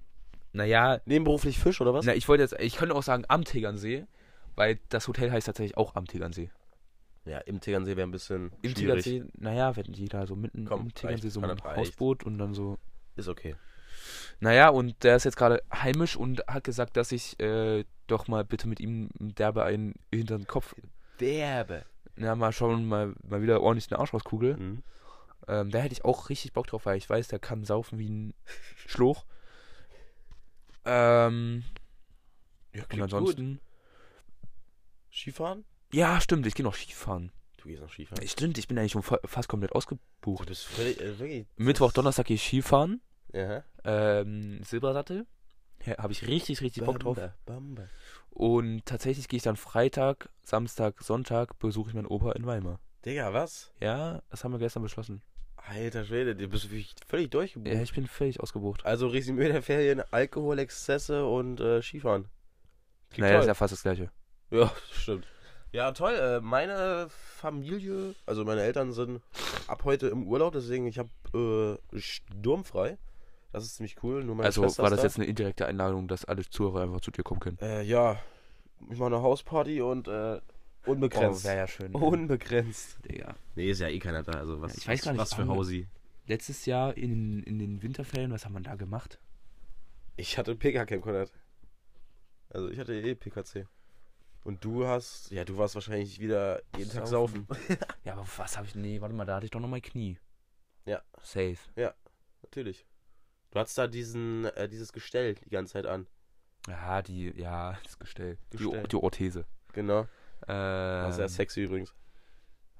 Naja, Nebenberuflich Fisch, oder was? na, ich wollte jetzt, ich könnte auch sagen am Tegernsee, weil das Hotel heißt tatsächlich auch am Tegernsee. Ja, im Tegernsee wäre ein bisschen Im schwierig. Tegernsee, naja, wenn jeder so mitten Komm, im Tegernsee so ein das reicht. Hausboot und dann so. Ist okay. Naja, und der ist jetzt gerade heimisch und hat gesagt, dass ich äh, doch mal bitte mit ihm derbe einen hinter den Kopf. Derbe. Na, mal schauen, mal, mal wieder ordentlich eine Arschrauskugel. Mhm. Ähm, da hätte ich auch richtig Bock drauf, weil ich weiß, der kann saufen wie ein Schluch. Ähm, Ja, und ansonsten. Skifahren? Ja, stimmt, ich gehe noch Skifahren. Du gehst noch Skifahren. Stimmt, ich bin eigentlich schon fa- fast komplett Du ausgebucht. bist völlig, äh. Mittwoch, Donnerstag gehe ich Skifahren. Ja. Ähm, Silbersattel. Ja, Habe ich richtig, richtig Bock drauf. Bamba, Bamba. Und tatsächlich gehe ich dann Freitag, Samstag, Sonntag besuche ich meinen Opa in Weimar. Digga, was? Ja, das haben wir gestern beschlossen. Alter Schwede, du bist völlig durchgebucht. Ja, ich bin völlig ausgebucht. Also Resümee der Ferien, Alkohol, Exzesse und äh, Skifahren. Klingt Naja, das ist toll. ja fast das gleiche. Ja, stimmt. Ja, toll. Äh, meine Familie, also meine Eltern sind ab heute im Urlaub, deswegen ich habe äh, sturmfrei. Das ist ziemlich cool. Nur meine also Schwester war das da. jetzt eine indirekte Einladung, dass alle Zuhörer einfach zu dir kommen können. Äh, ja, ich mache eine Hausparty und äh, unbegrenzt. wäre ja schön. unbegrenzt. Digga. Nee, ist ja eh keiner da. Also was, Ja, ich weiß was, gar nicht, was für Hausi. Letztes Jahr in, in den Winterferien, was haben wir da gemacht? Ich hatte PK-Camp, Konrad. Also ich hatte eh PKC. Und du hast, ja, du warst wahrscheinlich wieder jeden Tag saufen. ja, aber was habe ich. Nee, warte mal, da hatte ich doch noch mein Knie. Ja. Safe. Natürlich. Du hattest da diesen, äh, dieses Gestell die ganze Zeit an. Ja, die, ja, das Gestell. Gestell. Die, die Orthese. Genau. Ähm, War sehr sexy übrigens.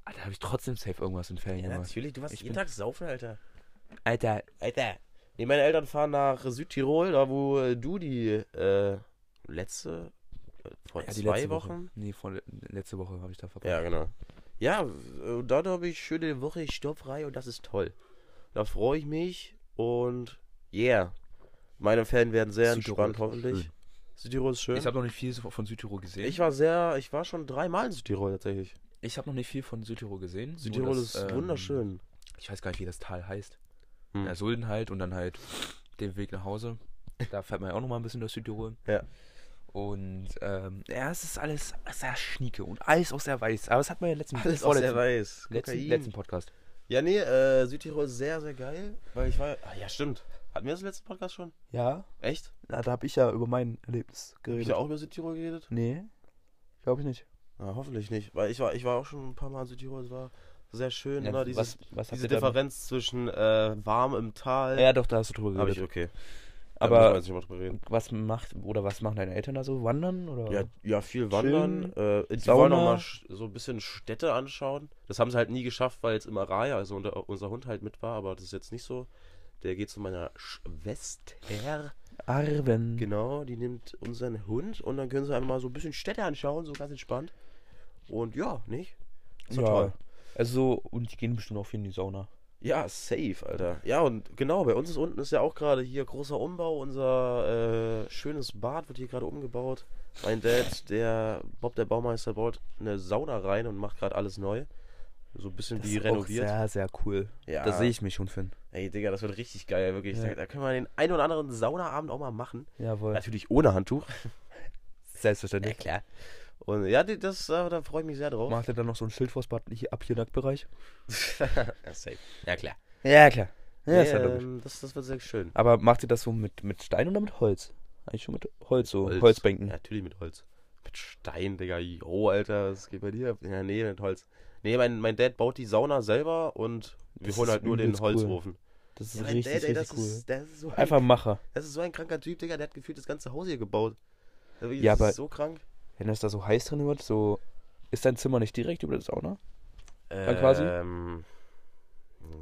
Ah, da habe ich trotzdem safe irgendwas in Ferien gemacht. natürlich. Du warst Ich jeden Tag saufen, Alter. Alter, Alter. Nee, meine Eltern fahren nach Südtirol, da wo äh, du die äh, letzte, äh, vor ja, die zwei letzte Wochen. Woche. Nee, vor, letzte Woche habe ich da verbracht. Ja, genau. Ja, äh, da habe ich schöne Woche stoppfrei und das ist toll. Da freue ich mich und yeah. Meine Ferien werden sehr Südtirol entspannt, hoffentlich. schön. Südtirol ist schön. Ich habe noch nicht viel von Südtirol gesehen. Ich war sehr, ich war schon dreimal in Südtirol tatsächlich. Ich habe noch nicht viel von Südtirol gesehen. Südtirol das, ist ähm, wunderschön. Ich weiß gar nicht, wie das Tal heißt. Hm. Ja, Sulden halt und dann halt den Weg nach Hause. Da fährt man ja auch noch mal ein bisschen durch Südtirol. Ja. Und ähm, ja, es ist alles sehr schnieke und alles auch sehr weiß. Aber das hat man ja letzten, Alles auch sehr vorletzten, weiß. letzten, letzten Podcast. Ja, nee, äh, Südtirol ist sehr, sehr geil, weil ich war. Ah, ja, stimmt. Hatten wir das im letzten Podcast schon? Ja, Echt? na, da habe ich ja über mein Erlebnis Hab ich ja auch über Südtirol geredet? Nee, glaube ich nicht. Ah, hoffentlich nicht, weil ich war, ich war auch schon ein paar Mal in Südtirol, es war sehr schön, Ja, immer dieses, was, was diese Differenz zwischen äh, warm im Tal. Ja, doch, da hast du drüber Hab geredet. ich, okay. Aber-. Was macht, oder was machen deine Eltern da so? Wandern? Oder? Ja, ja, viel wandern. Äh, die Sauna. wollen noch mal sch- so ein bisschen Städte anschauen. Das haben sie halt nie geschafft, weil jetzt immer Raya, also unser Hund halt mit war, aber das ist jetzt nicht so. Der geht zu meiner Schwester. Arven. Genau, die nimmt unseren Hund und dann können sie einfach mal so ein bisschen Städte anschauen, so ganz entspannt. Und ja, nicht? Ist doch ja. toll. Also so, und die gehen bestimmt auch viel in die Sauna. Ja, safe, Alter. Ja, und genau, bei uns ist unten ist ja auch gerade hier großer Umbau. Unser äh, schönes Bad wird hier gerade umgebaut. Mein Dad, der Bob der Baumeister, baut eine Sauna rein und macht gerade alles neu. So ein bisschen wie ist renoviert. Auch sehr, sehr cool. ja. Da sehe ich mich schon, Finn. Ey, Digga, das wird richtig geil, wirklich. Ja. Da, können wir den ein oder anderen Saunaabend auch mal machen. Jawohl. Natürlich ohne Handtuch. Selbstverständlich. klar. Und ja, das, äh, da freue ich mich sehr drauf. Macht er dann noch so ein Schild vors Bad hier ab hier Nacktbereich? ja, safe. Ja, klar. Ja, klar. Ja, Nee, ist ja logisch. ähm, das, das wird sehr schön. Aber macht ihr das so mit, mit Stein oder mit Holz? Eigentlich schon mit Holz, so Holz. Holzbänken. Ja, natürlich mit Holz. Mit Stein, Digga. Jo, Alter, was geht bei dir? Ja, nee, mit Holz. Nee, mein, mein Dad baut die Sauna selber und wir Das holen ist halt nur den cool. Holzofen. Das ist Ja, richtig, Dad, ey, richtig das cool. Ist, das, ist so ein, Einfach Macher. das ist so ein kranker Typ, Digga. Der hat gefühlt das ganze Haus hier gebaut. Das ist Ja, aber- so krank. Wenn das da so heiß drin wird, so. Ist dein Zimmer nicht direkt über der Sauna? Dann quasi? Ähm,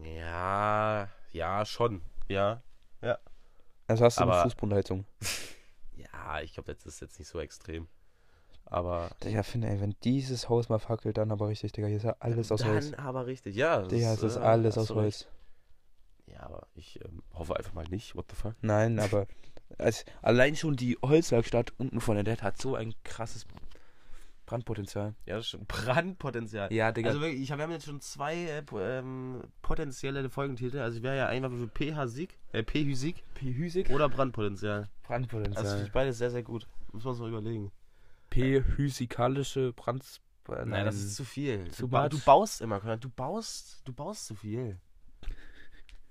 ja, ja, schon. Ja. Also hast du Aber- eine Fußbodenheizung. Ja, ich glaube, das ist jetzt nicht so extrem. Aber. Digga, finde, ey, wenn dieses Haus mal fackelt, dann aber richtig, Digga. Hier ist ja alles aus dann Holz. aber richtig, ja. das Digga, es ist äh, alles aus Holz. recht. Ja, aber ich ähm, hoffe einfach mal nicht. What the fuck? Nein, aber als, allein schon die Holzwerkstatt unten von der Dad hat so ein krasses Brandpotenzial. Ja, das ist schon Brandpotenzial. Ja, Digga. Also wirklich, ich hab, wir haben jetzt schon zwei äh, ähm, potenzielle Folgentitel. Also ich wäre ja einfach für PH-Sieg, äh, PH-Sieg P-Hysik? oder Brandpotenzial. Also Brandpotenzial. finde ich beides sehr, sehr gut. Muss man uns mal überlegen. P-hysikalische Brand... äh, Nein, das ist zu viel. Zu du, du baust immer. Du baust, du baust zu viel.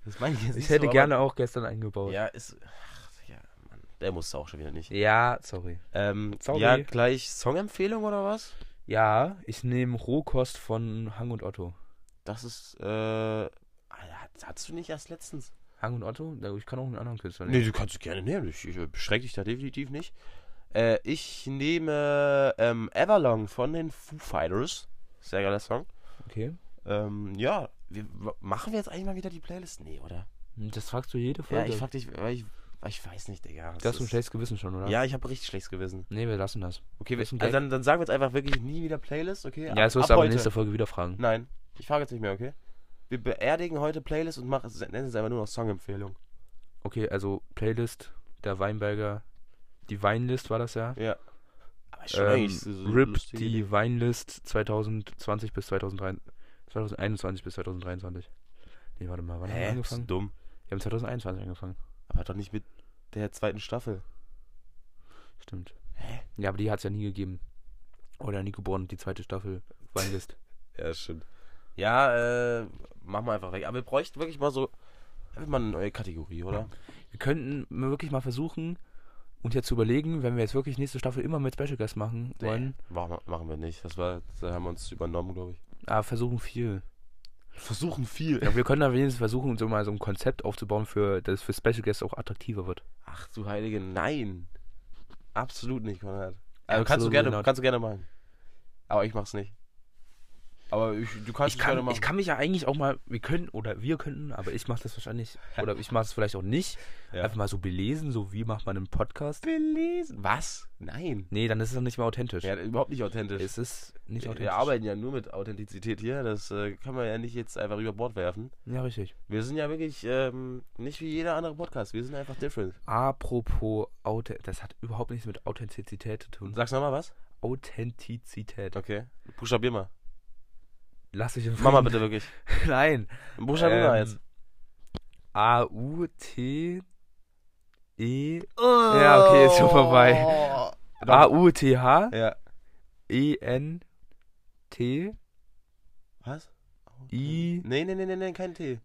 Das meine ich jetzt Ich nicht hätte so, gerne auch gestern eingebaut. Ja, ist. Ach, ja, Mann. Der musste auch schon wieder nicht. Ja, sorry. Ähm, Sorry. Ja, gleich Songempfehlung oder was? Ja, ich nehme Rohkost von Hang und Otto. Das ist, äh. Alter, Hattest du nicht erst letztens? Hang und Otto? Ich kann auch einen anderen Künstler Nee, nehmen. du kannst gerne nehmen. Ich, ich beschränke dich da definitiv nicht. Äh, ich nehme ähm, Everlong von den Foo Fighters. Sehr geiler Song. Okay. Ähm, ja, wir, machen wir jetzt eigentlich mal wieder die Playlist? Nee, oder? Das fragst du jede Ja, Folge. ich frag dich, weil ich, weil ich weiß nicht, Digga. du hast ein schlechtes Gewissen schon, oder? Ja, ich habe richtig schlechtes Gewissen. Nee, wir lassen das. Okay, wir, also dann, dann sagen wir jetzt einfach wirklich nie wieder Playlist, okay? Ja, das wirst du aber heute. nächste Folge wieder fragen. Nein, ich frage jetzt nicht mehr, okay? Wir beerdigen heute Playlist und machen, nennen es einfach nur noch Songempfehlung. Okay, also Playlist, der Weinberger, die Weinlist war das ja. Ja. Aber schon Ähm, eigentlich so- RIP, die Weinlist 2020 bis 2023, 2021 bis 2023. Nee, warte mal, wann haben wir Hä? angefangen? Bist du dumm. Wir haben 2021 angefangen. Aber doch nicht mit der zweiten Staffel. Stimmt. Hä? Ja, aber die hat es ja nie gegeben. Oder nie geboren, die zweite Staffel Weinlist. Ja, stimmt. Ja, äh, machen wir einfach weg. Aber wir bräuchten wirklich mal so, einfach mal eine neue Kategorie, oder? Wir könnten wirklich mal versuchen, uns jetzt zu überlegen, wenn wir jetzt wirklich nächste Staffel immer mit Special Guest machen wollen. Machen, wir- machen wir nicht. Das war, da haben wir uns übernommen, glaube ich. Aber versuchen viel. Versuchen viel. Ja, wir können da wenigstens versuchen, so mal so ein Konzept aufzubauen, für das für Special Guests auch attraktiver wird. Ach du Heilige, nein. Absolut nicht, Konrad. Also kannst du gerne, not. kannst du gerne machen. Aber ich mach's nicht. Aber ich, du kannst Ich kann, machen. ich kann mich ja eigentlich auch mal, wir können oder wir könnten, aber ich mache das wahrscheinlich, oder ich mache es vielleicht auch nicht, Ja. einfach mal so belesen, so wie macht man einen Podcast. belesen. Was? Nein. Nee, dann ist es doch nicht mehr authentisch. Ja, überhaupt nicht authentisch. es ist nicht wir, authentisch. wir arbeiten ja nur mit Authentizität hier. Das äh, kann man ja nicht jetzt einfach über Bord werfen. Ja, richtig. Wir sind ja wirklich ähm, nicht wie jeder andere Podcast. Wir sind einfach different. Apropos Authentizität, das hat überhaupt nichts mit Authentizität zu tun. Sag's nochmal was? Authentizität. Okay. Buchstabier mal. Lass ich im Mach mal bitte wirklich. Nein. Buchstabier mal Ähm, jetzt. A-U-T-E. Ja, okay, ist schon vorbei. Doch. A-U-T-H. Ja. E-N-T. Was? I. Nee, nee, nee, nee, nee, kein T.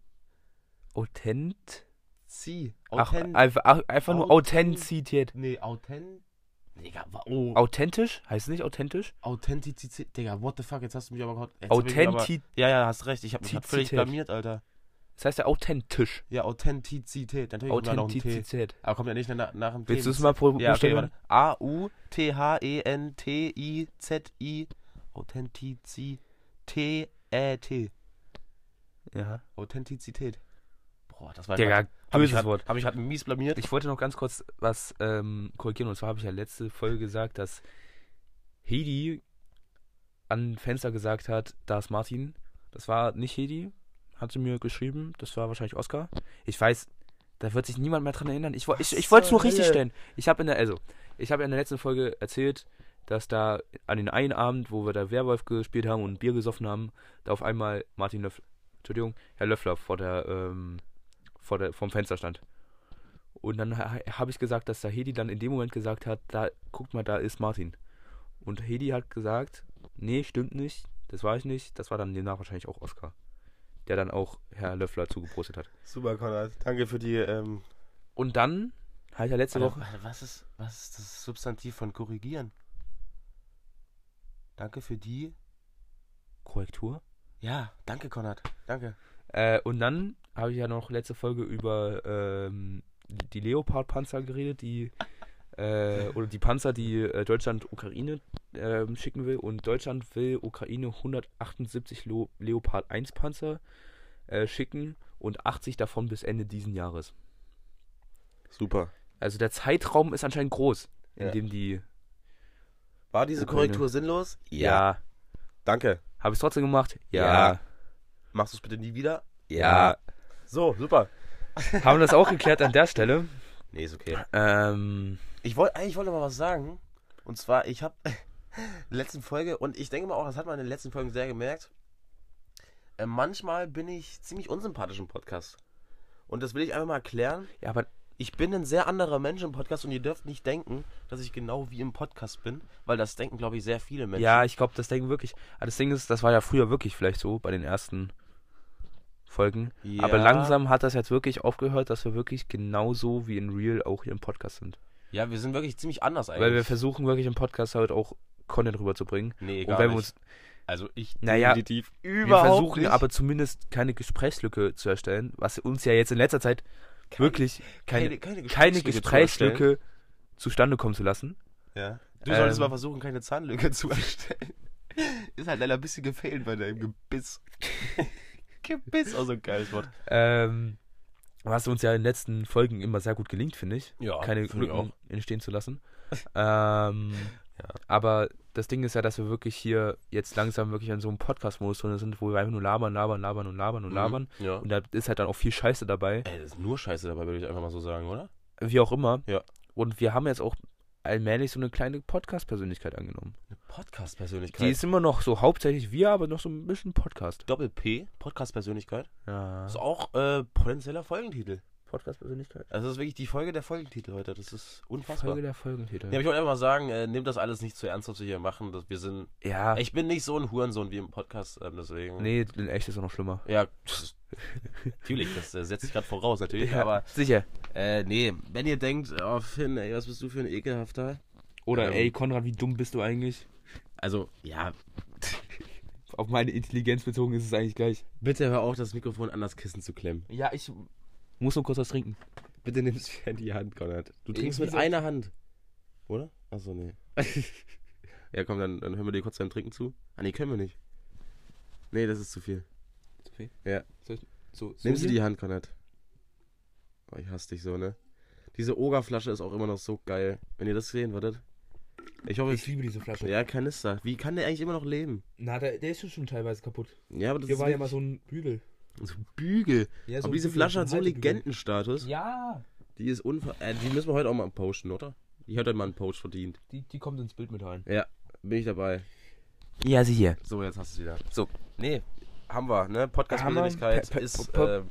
Authent. Sie. Ach, einfach, ach, einfach nur Authent- Authentizität. nee, Authent. Digga, oh. Authentisch? Heißt es nicht authentisch? Authentizität. Digga, what the fuck, jetzt hast du mich aber Authentizität. Ja, ja, hast recht. Ich hab mich völlig blamiert, Alter. Das heißt ja authentisch. Ja, Authentizität. Natürlich. Authentizität. Aber kommt ja nicht nach, nach dem T. Willst du es mal pro Ja, okay, buchstabieren? warte. E A-U-T-H-E-N-T-I-Z-I. Authentizität. Ja. Authentizität. Boah, das war Digga, böses grad, Wort. Hab ich gerade mies blamiert? Ich wollte noch ganz kurz was ähm, korrigieren. Und zwar habe ich ja letzte Folge gesagt, dass Hedi an Fenster gesagt hat, da ist Martin. Das war nicht Hedi, hat sie mir geschrieben. Das war wahrscheinlich Oscar. Ich weiß, da wird sich niemand mehr dran erinnern. Ich, ich, ich wollte es nur richtig stellen. Ich habe in der, also, ich habe in der letzten Folge erzählt, dass da an den einen Abend, wo wir da Werwolf gespielt haben und Bier gesoffen haben, da auf einmal Martin Löffler, Entschuldigung, Herr Löffler vor der, ähm, vor der, vom Fenster stand. Und dann ha habe ich gesagt, dass da Hedi dann in dem Moment gesagt hat, da, guck mal, da ist Martin. Und Hedi hat gesagt, nee, stimmt nicht, das war ich nicht, das war dann demnach wahrscheinlich auch Oscar. Der dann auch Herr Löffler zugeprostet hat. Super, Konrad. Danke für die, ähm. Und dann, halt ja letzte Woche, was, ist, was ist das Substantiv von korrigieren? Danke für die. Korrektur. Ja, danke, Konrad. Danke. Äh, und dann habe ich ja noch letzte Folge über ähm, die Leopard-Panzer geredet, die äh, oder die Panzer, die äh, Deutschland Ukraine ähm, schicken will. Und Deutschland will Ukraine 178 Lo Leopard 1 Panzer äh, schicken und 80 davon bis Ende diesen Jahres. Super. Also der Zeitraum ist anscheinend groß, in Ja. dem die. War diese Ukraine. Korrektur sinnlos? Habe Danke. ich es trotzdem gemacht? Ja. Machst du es bitte nie wieder? Ja. So, super. Haben wir das auch geklärt an der Stelle? Nee, ist okay. Ähm, Ich wollte eigentlich wollte mal was sagen. Und zwar, ich habe in der letzten Folge, und ich denke mal auch, das hat man in den letzten Folgen sehr gemerkt, äh, manchmal bin ich ziemlich unsympathisch im Podcast. Und das will ich einfach mal erklären. ja, aber Ich bin ein sehr anderer Mensch im Podcast und ihr dürft nicht denken, dass ich genau wie im Podcast bin, weil das denken, glaube ich, sehr viele Menschen. Ja, ich glaube, das denken wirklich. Aber das Ding ist, das war ja früher wirklich vielleicht so bei den ersten Folgen. Ja. Aber langsam hat das jetzt wirklich aufgehört, dass wir wirklich genauso wie in Real auch hier im Podcast sind. Ja, wir sind wirklich ziemlich anders eigentlich. Weil wir versuchen wirklich im Podcast halt auch Content rüberzubringen. Nee, wenn wir uns, also ich Naja, definitiv wir überhaupt versuchen nicht. aber zumindest keine Gesprächslücke zu erstellen, was uns ja jetzt in letzter Zeit wirklich keine, keine, keine Gesprächslücke zu. Gesprächslücke zustande kommen zu lassen. Ja. Du solltest Ähm. mal versuchen, keine Zahnlücke zu erstellen. Ist halt leider ein bisschen gefehlt bei deinem Gebiss. Gebiss, auch so ein geiles Wort. Ähm, was uns ja in den letzten Folgen immer sehr gut gelingt, finde ich. Ja, keine finde ich Lücken entstehen zu lassen. ähm, Ja. Aber das Ding ist ja, dass wir wirklich hier jetzt langsam wirklich an so einem Podcast-Modus drin sind, wo wir einfach nur labern, labern, labern und labern und labern. Mhm. Ja. Und da ist halt dann auch viel Scheiße dabei. Ey, das ist nur Scheiße dabei, würde ich einfach mal so sagen, oder? Wie auch immer. Ja. Und wir haben jetzt auch allmählich so eine kleine Podcast-Persönlichkeit angenommen. Eine Podcast-Persönlichkeit. Die ist immer noch so hauptsächlich wir, aber noch so ein bisschen Podcast. Doppel-P, Podcast-Persönlichkeit. Ja. Ist auch äh, potenzieller Folgentitel. Podcast-Persönlichkeit. Also das ist wirklich die Folge der Folgentitel heute. Das ist unfassbar. Folge der Folgentitel. Ja, ich wollte einfach mal sagen, äh, nehmt das alles nicht zu ernst, was wir hier machen. Dass wir sind. ja. Ich bin nicht so ein Hurensohn wie im Podcast, ähm, deswegen. Nee, in echt ist es noch schlimmer. Ja, natürlich, das äh, setzt sich gerade voraus, natürlich. Ja, Aber sicher. Äh, nee, wenn ihr denkt, oh Finn, ey, was bist du für ein ekelhafter? Oder Ähm. ey, Konrad, wie dumm bist du eigentlich? Also, ja, Auf meine Intelligenz bezogen ist es eigentlich gleich. bitte hör auf, das Mikrofon an das Kissen zu klemmen. Ja, ich muss nur kurz was trinken. Bitte nimm es wieder in die Hand, Konrad. Du trinkst Wie mit einer Hand. Oder? Achso, nee. ja, komm, dann, dann hören wir dir kurz beim Trinken zu. Ah, nee, können wir nicht. Nee, das ist zu viel. Zu viel? Ja. So, so Nimmst du die Hand, Konrad? Oh, ich hasse dich so, ne? Diese Ogerflasche ist auch immer noch so geil. Wenn ihr das sehen würdet. Ich hoffe, Ich liebe diese Flasche. Ja, Kanister. Wie kann der eigentlich immer noch leben? Na, der, der ist schon, schon teilweise kaputt. Ja, aber das Hier ist war ja mal so ein Bügel. so Bügel. Ja, aber diese Flasche hat so Legendenstatus. Ja. Die ist unver... Äh, die müssen wir heute auch mal posten, oder? Die hat heute mal einen Post verdient. Die, die kommt ins Bild mit rein. Ja, bin ich dabei. Ja, sicher. So, jetzt hast du es wieder. So. Nee, haben wir, ne? Podcast-Persönlichkeit ist... Äh,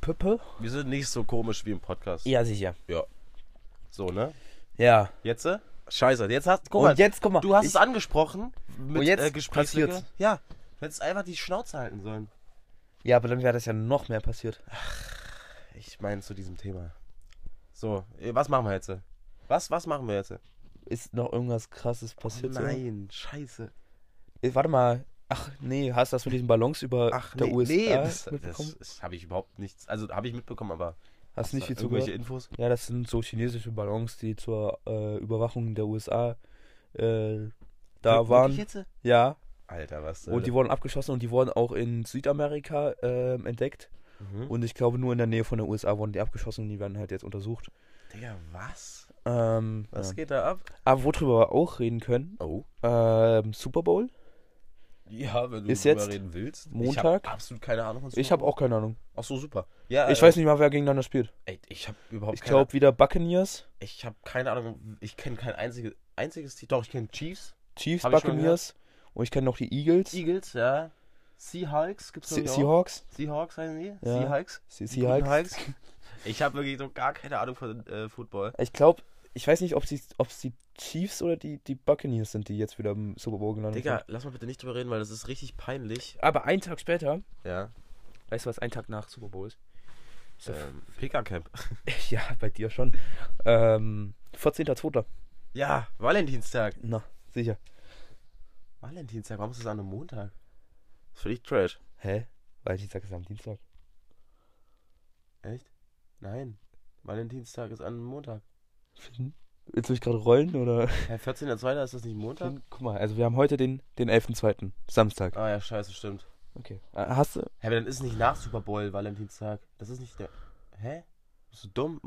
wir sind nicht so komisch wie im Podcast. Ja, sicher. So, ne? Ja. Jetzt? äh? Scheiße, jetzt hast... Guck mal, Und jetzt, guck mal. du hast ich, es angesprochen. Mit Und jetzt äh, Gesprächslücke. Ja, du hättest einfach die Schnauze halten sollen. Ja, aber dann wäre das ja noch mehr passiert. Ich meine zu diesem Thema. So, äh, was machen wir jetzt? Was, was machen wir jetzt? Ist noch irgendwas krasses passiert? so? Nein, scheiße. Äh, Warte mal. Ach, nee, hast du das mit diesen Ballons über Ach, der nee, USA nee, das, mitbekommen? das, das habe ich überhaupt nichts. Also habe ich mitbekommen, aber hast du nicht viel irgendwelche gehört? Infos? Ja, das sind so chinesische Ballons, die zur äh, Überwachung der USA äh, da Wirklich waren. Jetzt? Ja, Alter, was? und die wurden abgeschossen und die wurden auch in Südamerika ähm, entdeckt. mhm. Und ich glaube, nur in der Nähe von der USA wurden die abgeschossen und die werden halt jetzt untersucht. Digga, was? Ähm, Was ja. geht da ab? Aber worüber wir auch reden können, Oh. ähm, Super Bowl. Ja, wenn du Ist drüber jetzt reden willst. Ich Montag? habe absolut keine Ahnung. von Ich habe auch keine Ahnung. Ach so, super. Ja, Ich äh, weiß nicht mal, wer gegeneinander spielt. Ey, ich habe überhaupt Ich glaube wieder Buccaneers, Ich habe keine Ahnung. Ich kenne kein einziges, einziges Team. Doch, ich kenne Chiefs. Chiefs, ich Buccaneers und ich kenne noch die Eagles, Eagles, ja. Seahawks gibt's Se ich. Seahawks. Seahawks heißen die? Ja. Seahawks? Seahawks. Hawks. Ich habe wirklich so gar keine Ahnung von äh, Football. Ich glaube, ich weiß nicht, ob es die Chiefs oder die, die Buccaneers sind, die jetzt wieder im Super Bowl gelandet Digga, lass mal bitte nicht drüber reden, weil das ist richtig peinlich. sind. Aber einen Tag später, Ja. weißt du, was ein Tag nach Super Bowl ist? Ähm, PK-Camp. Ja, bei dir schon. Ähm, 14.02. Ja, Valentinstag. Na, sicher. Valentinstag, warum ist das an einem Montag? Das ist völlig trash. Hä? Dienstag ist am Dienstag. Echt? Nein. Valentinstag ist an einem Montag. Willst du mich gerade rollen oder? Hä, 14.02. ist das nicht Montag? Guck mal, also wir haben heute den, den 11.02. Samstag. Ah ja, scheiße, stimmt. Okay. Äh, Hast du? Hä, aber dann ist es nicht nach Super Bowl Valentinstag. Das ist nicht der. Hä? Bist du dumm?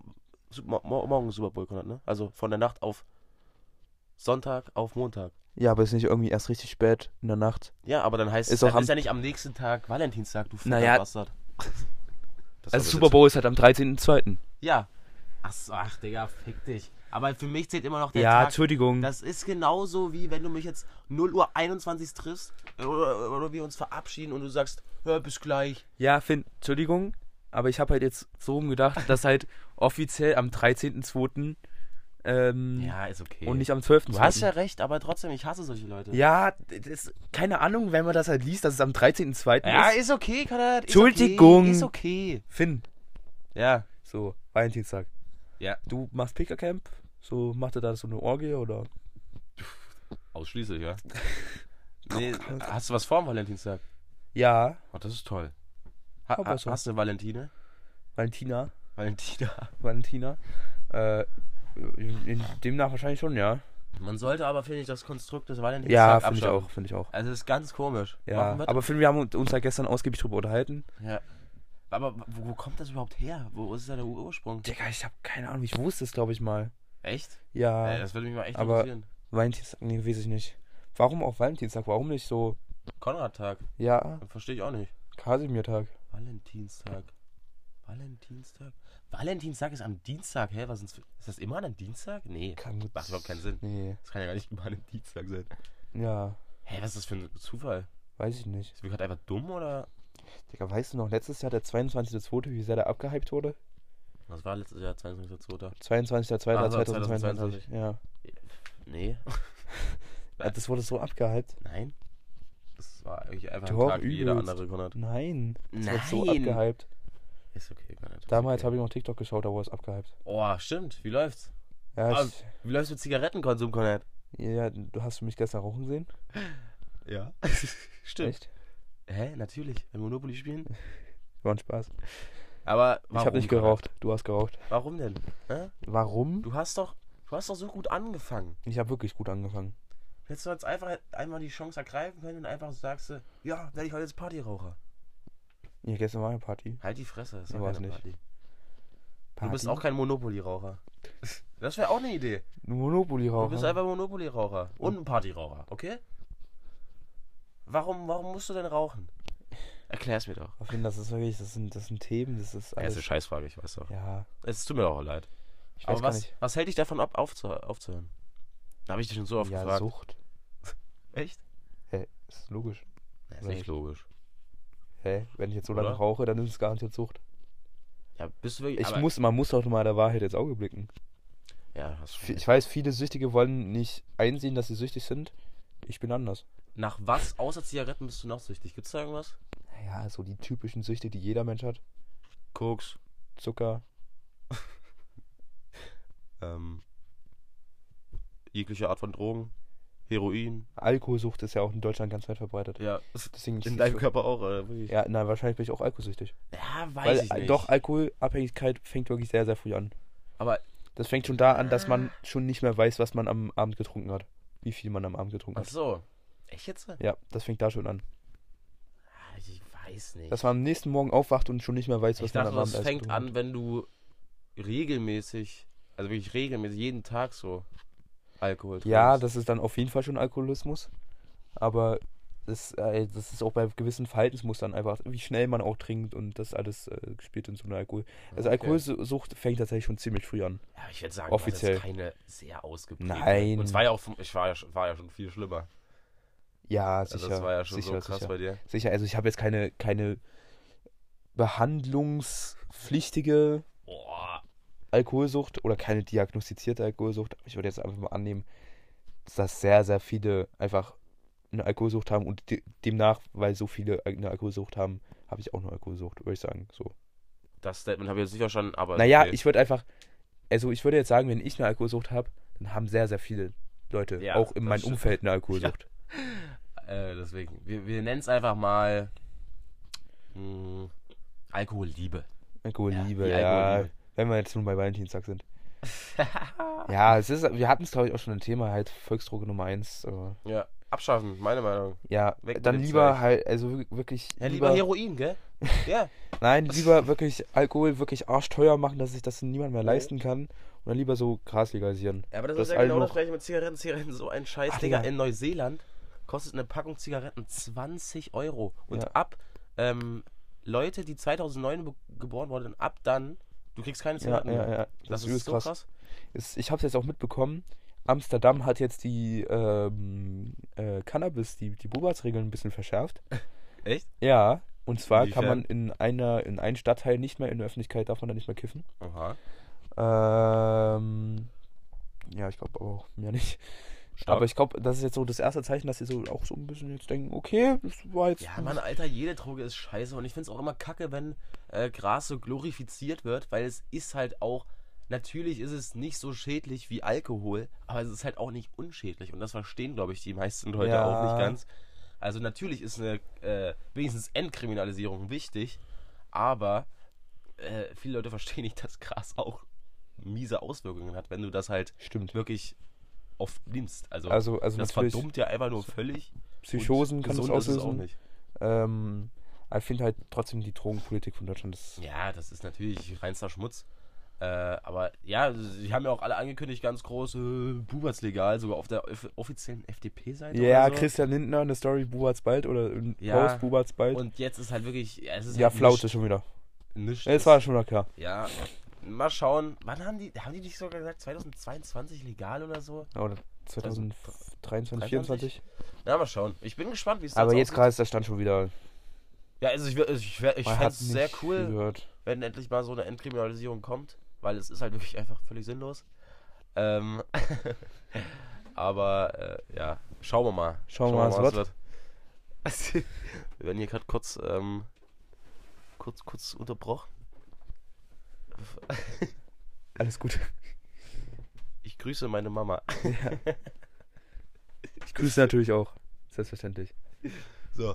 Super, mo morgen ist Super Bowl, Konrad, ne? Also von der Nacht auf Sonntag auf Montag. Ja, aber ist nicht irgendwie erst richtig spät in der Nacht. Ja, aber dann heißt Ist es, am- ist ja nicht am nächsten Tag Valentinstag, du fetter Naja. Bastard. Das Also Super Bowl ist halt am 13.02. Ja. Ach, so, ach, Digga, fick dich. Aber für mich zählt immer noch der Ja, Tag. Entschuldigung. Das ist genauso wie wenn du mich jetzt 0 Uhr 21 triffst oder, oder wir uns verabschieden und du sagst, hör bis gleich. Ja, Finn, Entschuldigung, aber ich habe halt jetzt so rumgedacht, dass halt offiziell am 13.02. Ähm, Ja, ist okay. und nicht am 12.02. du hast ja recht, aber trotzdem, ich hasse solche Leute. Ja, das, keine Ahnung, wenn man das halt liest, dass es am 13.02. Ja, ist. ist okay, Kadat. Entschuldigung. Okay. Ist okay. Finn, Ja. so, Valentinstag. Ja. Du machst Pickercamp? So, macht ihr da so eine Orgie oder? Ausschließlich, ja. nee, hast du was vor am Valentinstag? Ja, Oh, das ist toll. Ha, ha, so. Hast du eine Valentine? Valentina. Valentina. Valentina. Äh, demnach wahrscheinlich schon, ja. Man sollte aber, finde ich, das Konstrukt des Ja, Valentinstags finde ich auch, finde ich auch. Also, das ist ganz komisch. Ja, aber Finn, wir haben uns ja gestern ausgiebig drüber unterhalten. ja. Aber wo, wo kommt das überhaupt her? Wo ist da der Ursprung? Digga, ich habe keine Ahnung, ich wusste es, glaube ich mal. Echt? Ja, Ey, das würde mich mal echt aber- interessieren. Valentinstag, nee, weiß ich nicht. Warum auch Valentinstag? Warum nicht so, Konrad-Tag. ja, Verstehe ich auch nicht. Kasimir-Tag? Valentinstag. Valentinstag? Valentinstag ist am Dienstag, hä? Was ist, das immer an einem Dienstag? Nee. Kann. Macht überhaupt keinen Sinn. Nee, Das kann ja gar nicht immer an einem Dienstag sein. ja, Hä, was ist das für ein Zufall? weiß ich nicht. Ist mir gerade einfach dumm oder? Digga, weißt du noch, letztes Jahr der 22.02., wie sehr der abgehypt wurde? Das war letztes Jahr 22.02. 22.02.2022. Ah, so, 2022. Ja. Nee. Das wurde so abgehypt. Nein. Das war eigentlich einfach Doch, ein Tag wie jeder übelst. andere, Konrad. Nein. Das wurde so Nein. abgehypt. Ist okay, Konrad. Damals okay. habe ich noch TikTok geschaut, da wurde es abgehypt. Oh, stimmt. Wie läuft's? Ja, Ah, ich, Wie läuft's mit Zigarettenkonsum, Konrad? ja, du hast mich gestern rauchen gesehen? Ja. stimmt. Echt? Hä? Natürlich. Wenn Monopoly spielen. War ein Spaß. Aber ich warum, habe nicht geraucht, du hast geraucht. Warum denn? Hä? Warum? Du hast doch, du hast doch so gut angefangen. Ich habe wirklich gut angefangen. Hättest du jetzt einfach einmal die Chance ergreifen können und einfach sagst, du, ja, werde ich heute jetzt Partyraucher. Ja, gestern war eine Party. Halt die Fresse, das war war's keine nicht. Party. Party? Du bist auch kein Monopoly-Raucher. Das wäre auch eine Idee. Monopoly Du bist einfach Monopoly-Raucher und ein Partyraucher, okay? Warum, warum musst du denn rauchen? Erklär's mir doch. Ich finde, das ist wirklich, das sind, das sind Themen, das ist Ja, ist alles. eine Scheißfrage, ich weiß doch. Ja, Es tut mir doch auch leid. ich weiß Aber gar was, nicht. was hält dich davon ab, aufzu aufzuhören? Da habe ich dich schon so oft Ja, gefragt. Sucht. Echt? Hä, ist logisch. Ja, ist Oder nicht nicht? logisch. Hä, wenn ich jetzt so lange Oder? rauche, dann ist es garantiert Sucht. Ja, bist du wirklich. Ich muss, man muss doch mal der Wahrheit ins Auge blicken. Ja, hast du. Ich weiß, viele Süchtige wollen nicht einsehen, dass sie süchtig sind. Ich bin anders. Nach was außer Zigaretten bist du noch süchtig? Gibt's da irgendwas? Ja, so die typischen Süchte, die jeder Mensch hat. Koks. Zucker. Ähm, jegliche Art von Drogen. Heroin. Alkoholsucht ist ja auch in Deutschland ganz weit verbreitet. Ja. Deswegen In deinem Körper auch, oder? Wirklich? Ja, nein, wahrscheinlich bin ich auch alkoholsüchtig. Ja, weiß Weil ich nicht. doch, Alkoholabhängigkeit fängt wirklich sehr, sehr früh an. Aber Das fängt schon da an, dass man schon nicht mehr weiß, was man am Abend getrunken hat. Wie viel man am Abend getrunken ach hat. so. Echt jetzt? Ja, das fängt da schon an. Ah, Ich weiß nicht. Dass man am nächsten Morgen aufwacht und schon nicht mehr weiß, was ich man dachte, am Abend das fängt an, wenn du regelmäßig, also wirklich regelmäßig, jeden Tag so Alkohol trinkst. Ja, das ist dann auf jeden Fall schon Alkoholismus. Aber das, äh, das ist auch bei gewissen Verhaltensmustern einfach, wie schnell man auch trinkt und das alles äh, gespielt in so einer Alkohol. Also Okay. Alkoholsucht fängt tatsächlich schon ziemlich früh an. Ja, ich würde sagen, Offiziell. das ist keine sehr ausgeprägte. Nein. Und es war ja auch, ich war ja, war ja schon viel schlimmer. Ja, Also sicher. das war ja schon sicher, so krass sicher. bei dir. Sicher, also ich habe jetzt keine, keine behandlungspflichtige Boah. Alkoholsucht oder keine diagnostizierte Alkoholsucht. Ich würde jetzt einfach mal annehmen, dass sehr, sehr viele einfach eine Alkoholsucht haben und de demnach, weil so viele eine Alkoholsucht haben, habe ich auch eine Alkoholsucht, würde ich sagen. So. Das Statement habe ich jetzt nicht verstanden, aber. Naja, okay. ich würde einfach, also ich würde jetzt sagen, wenn ich eine Alkoholsucht habe, dann haben sehr, sehr viele Leute, Ja, auch in meinem stimmt. Umfeld, eine Alkoholsucht. Äh, deswegen. Wir, wir nennen es einfach mal. Mh, Alkoholliebe. Alkoholliebe, Ja, ja. Alkoholliebe. Wenn wir jetzt nun bei Valentinstag sind. ja, es ist, wir hatten es glaube ich auch schon ein Thema, halt Volksdroge Nummer eins. aber Ja, abschaffen, meine Meinung. ja, Weg dann lieber Zeug. halt, also wir- wirklich. Ja, lieber Heroin, gell? ja. Nein, lieber wirklich Alkohol wirklich arschteuer machen, dass sich das niemand mehr leisten kann. Und dann lieber so Gras legalisieren. Ja, aber das, Das ist ja genau das gleiche mit Zigaretten. Zigaretten so ein Scheiß, Ach. Digga. In Neuseeland kostet eine Packung Zigaretten 20 Euro. Und Ja. ab ähm, Leute, die 2009 be- geboren wurden, ab dann, du kriegst keine Zigaretten ja, mehr. ja. Das, ist übelst so krass. Ist, ich habe es jetzt auch mitbekommen. Amsterdam hat jetzt die ähm, äh, Cannabis, die, die Bubatsregeln ein bisschen verschärft. Echt? Ja, und zwar kann Inwiefern? man in einer in einem Stadtteil nicht mehr in der Öffentlichkeit darf man da nicht mehr kiffen. Aha. Ähm, ja, ich glaube auch mehr nicht. Stark. Aber ich glaube, das ist jetzt so das erste Zeichen, dass sie so auch so ein bisschen jetzt denken, okay, das war jetzt. Ja, Mann, Alter, jede Droge ist scheiße. Und ich finde es auch immer kacke, wenn äh, Gras so glorifiziert wird, weil es ist halt auch. Natürlich ist es nicht so schädlich wie Alkohol, aber es ist halt auch nicht unschädlich. Und das verstehen, glaube ich, die meisten Leute Ja. auch nicht ganz. Also natürlich ist eine äh, wenigstens Entkriminalisierung wichtig, aber äh, viele Leute verstehen nicht, dass Gras auch miese Auswirkungen hat, wenn du das halt Stimmt. wirklich oft nimmst. Also, Also, also das verdummt ja einfach nur völlig. Psychosen kann ist es auslösen. auch nicht. Ähm, ich finde halt trotzdem die Drogenpolitik von Deutschland ist. Ja, das ist natürlich reinster Schmutz. Äh, aber ja, sie haben ja auch alle angekündigt, ganz groß, äh, Buberts legal, sogar auf der off offiziellen FDP-Seite. Ja, so. Christian Lindner, eine Story, Bubatz bald oder ein Ja. Post, Bubatz bald. Und jetzt ist halt wirklich, ja, es ist ja, halt Flaute schon wieder. Nichts. Es war schon wieder klar. Ja, mal schauen. Wann haben die, haben die nicht sogar gesagt, 2022 legal oder so? Ja, Oder 2023, 2024. Ja, mal schauen. Ich bin gespannt, wie es Aber jetzt gerade ist der Stand schon wieder. Ja, also ich, wär- ich, ich man fände es sehr cool, Gehört. wenn endlich mal so eine Entkriminalisierung kommt, weil es ist halt wirklich einfach völlig sinnlos. Ähm, aber äh, ja, schauen wir mal. Schauen wir mal, was wird. wir werden hier gerade kurz, ähm, kurz, kurz unterbrochen. Alles gut. Ich grüße meine Mama. Ich grüße natürlich auch. Selbstverständlich. So.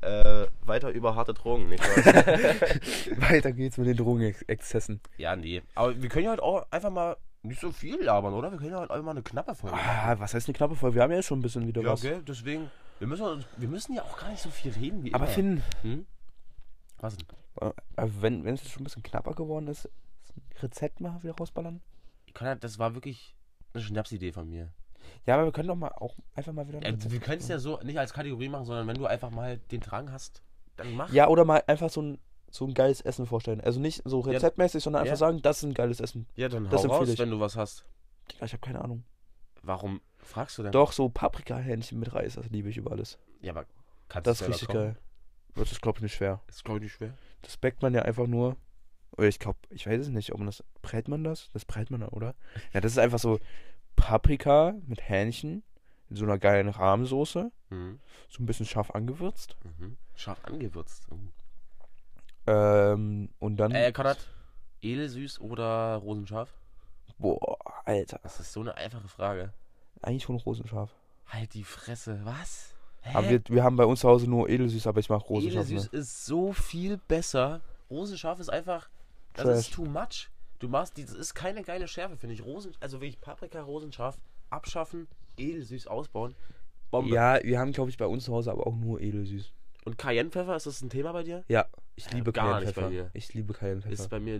Äh, weiter über harte Drogen, nicht wahr? Weiter geht's mit den Drogenexzessen. ja, nee. Aber wir können ja halt auch einfach mal nicht so viel labern, oder? Wir können ja halt einfach mal eine knappe Folge machen. Ah, was heißt eine knappe Folge? Wir haben ja schon ein bisschen wieder Ja, was. gell? Deswegen, wir müssen, wir müssen ja auch gar nicht so viel reden wie Aber immer. Finn, Hm? Was denn? äh, wenn, wenn es schon ein bisschen knapper geworden ist, Rezept mal wieder rausballern? Ich kann halt, das war wirklich eine Schnapsidee von mir. Ja, aber wir können doch mal auch einfach mal wieder ein Ja, wir können es ja so nicht als Kategorie machen, sondern wenn du einfach mal den Drang hast, dann mach. Ja, oder mal einfach so ein, so ein geiles Essen vorstellen. Also nicht so rezeptmäßig, sondern einfach Ja. sagen, das ist ein geiles Essen. Ja, dann Das hau raus, ich. wenn du was hast. Digga, ich habe keine Ahnung. Warum fragst du denn? Doch, so Paprikahähnchen mit Reis, das liebe ich über alles. Ja, aber kannst Das ist du selber richtig kochen? geil. Das ist, glaube ich, nicht schwer. Das ist, glaube ich, nicht schwer. Das backt man ja einfach nur. Oder ich glaube, ich weiß es nicht, ob man das. Brät man das? Das brät man, oder? Ja, das ist einfach so Paprika mit Hähnchen in so einer geilen Rahmsoße. Mhm. So ein bisschen scharf angewürzt. Mhm. Scharf angewürzt. Oh. Ähm, und dann. Äh, Konrad, edelsüß oder rosenscharf? boah, Alter. Das ist so eine einfache Frage. Eigentlich schon rosenscharf. Halt die Fresse. Was? Hä? Aber wir, wir haben bei uns zu Hause nur edelsüß, aber ich mag rosenscharf. Edelsüß Ne? ist so viel besser. Rosenscharf ist einfach. Das Trash. ist too much. Du machst das ist keine geile Schärfe, finde ich. Rosen, also wirklich Paprika, Rosenscharf abschaffen, edelsüß ausbauen. Bombe. Ja, wir haben, glaube ich, bei uns zu Hause aber auch nur edelsüß. Und Cayennepfeffer, ist das ein Thema bei dir? Ja, ich Ja, liebe gar nicht bei Cayennepfeffer. dir. Ich liebe Cayennepfeffer. Ist bei mir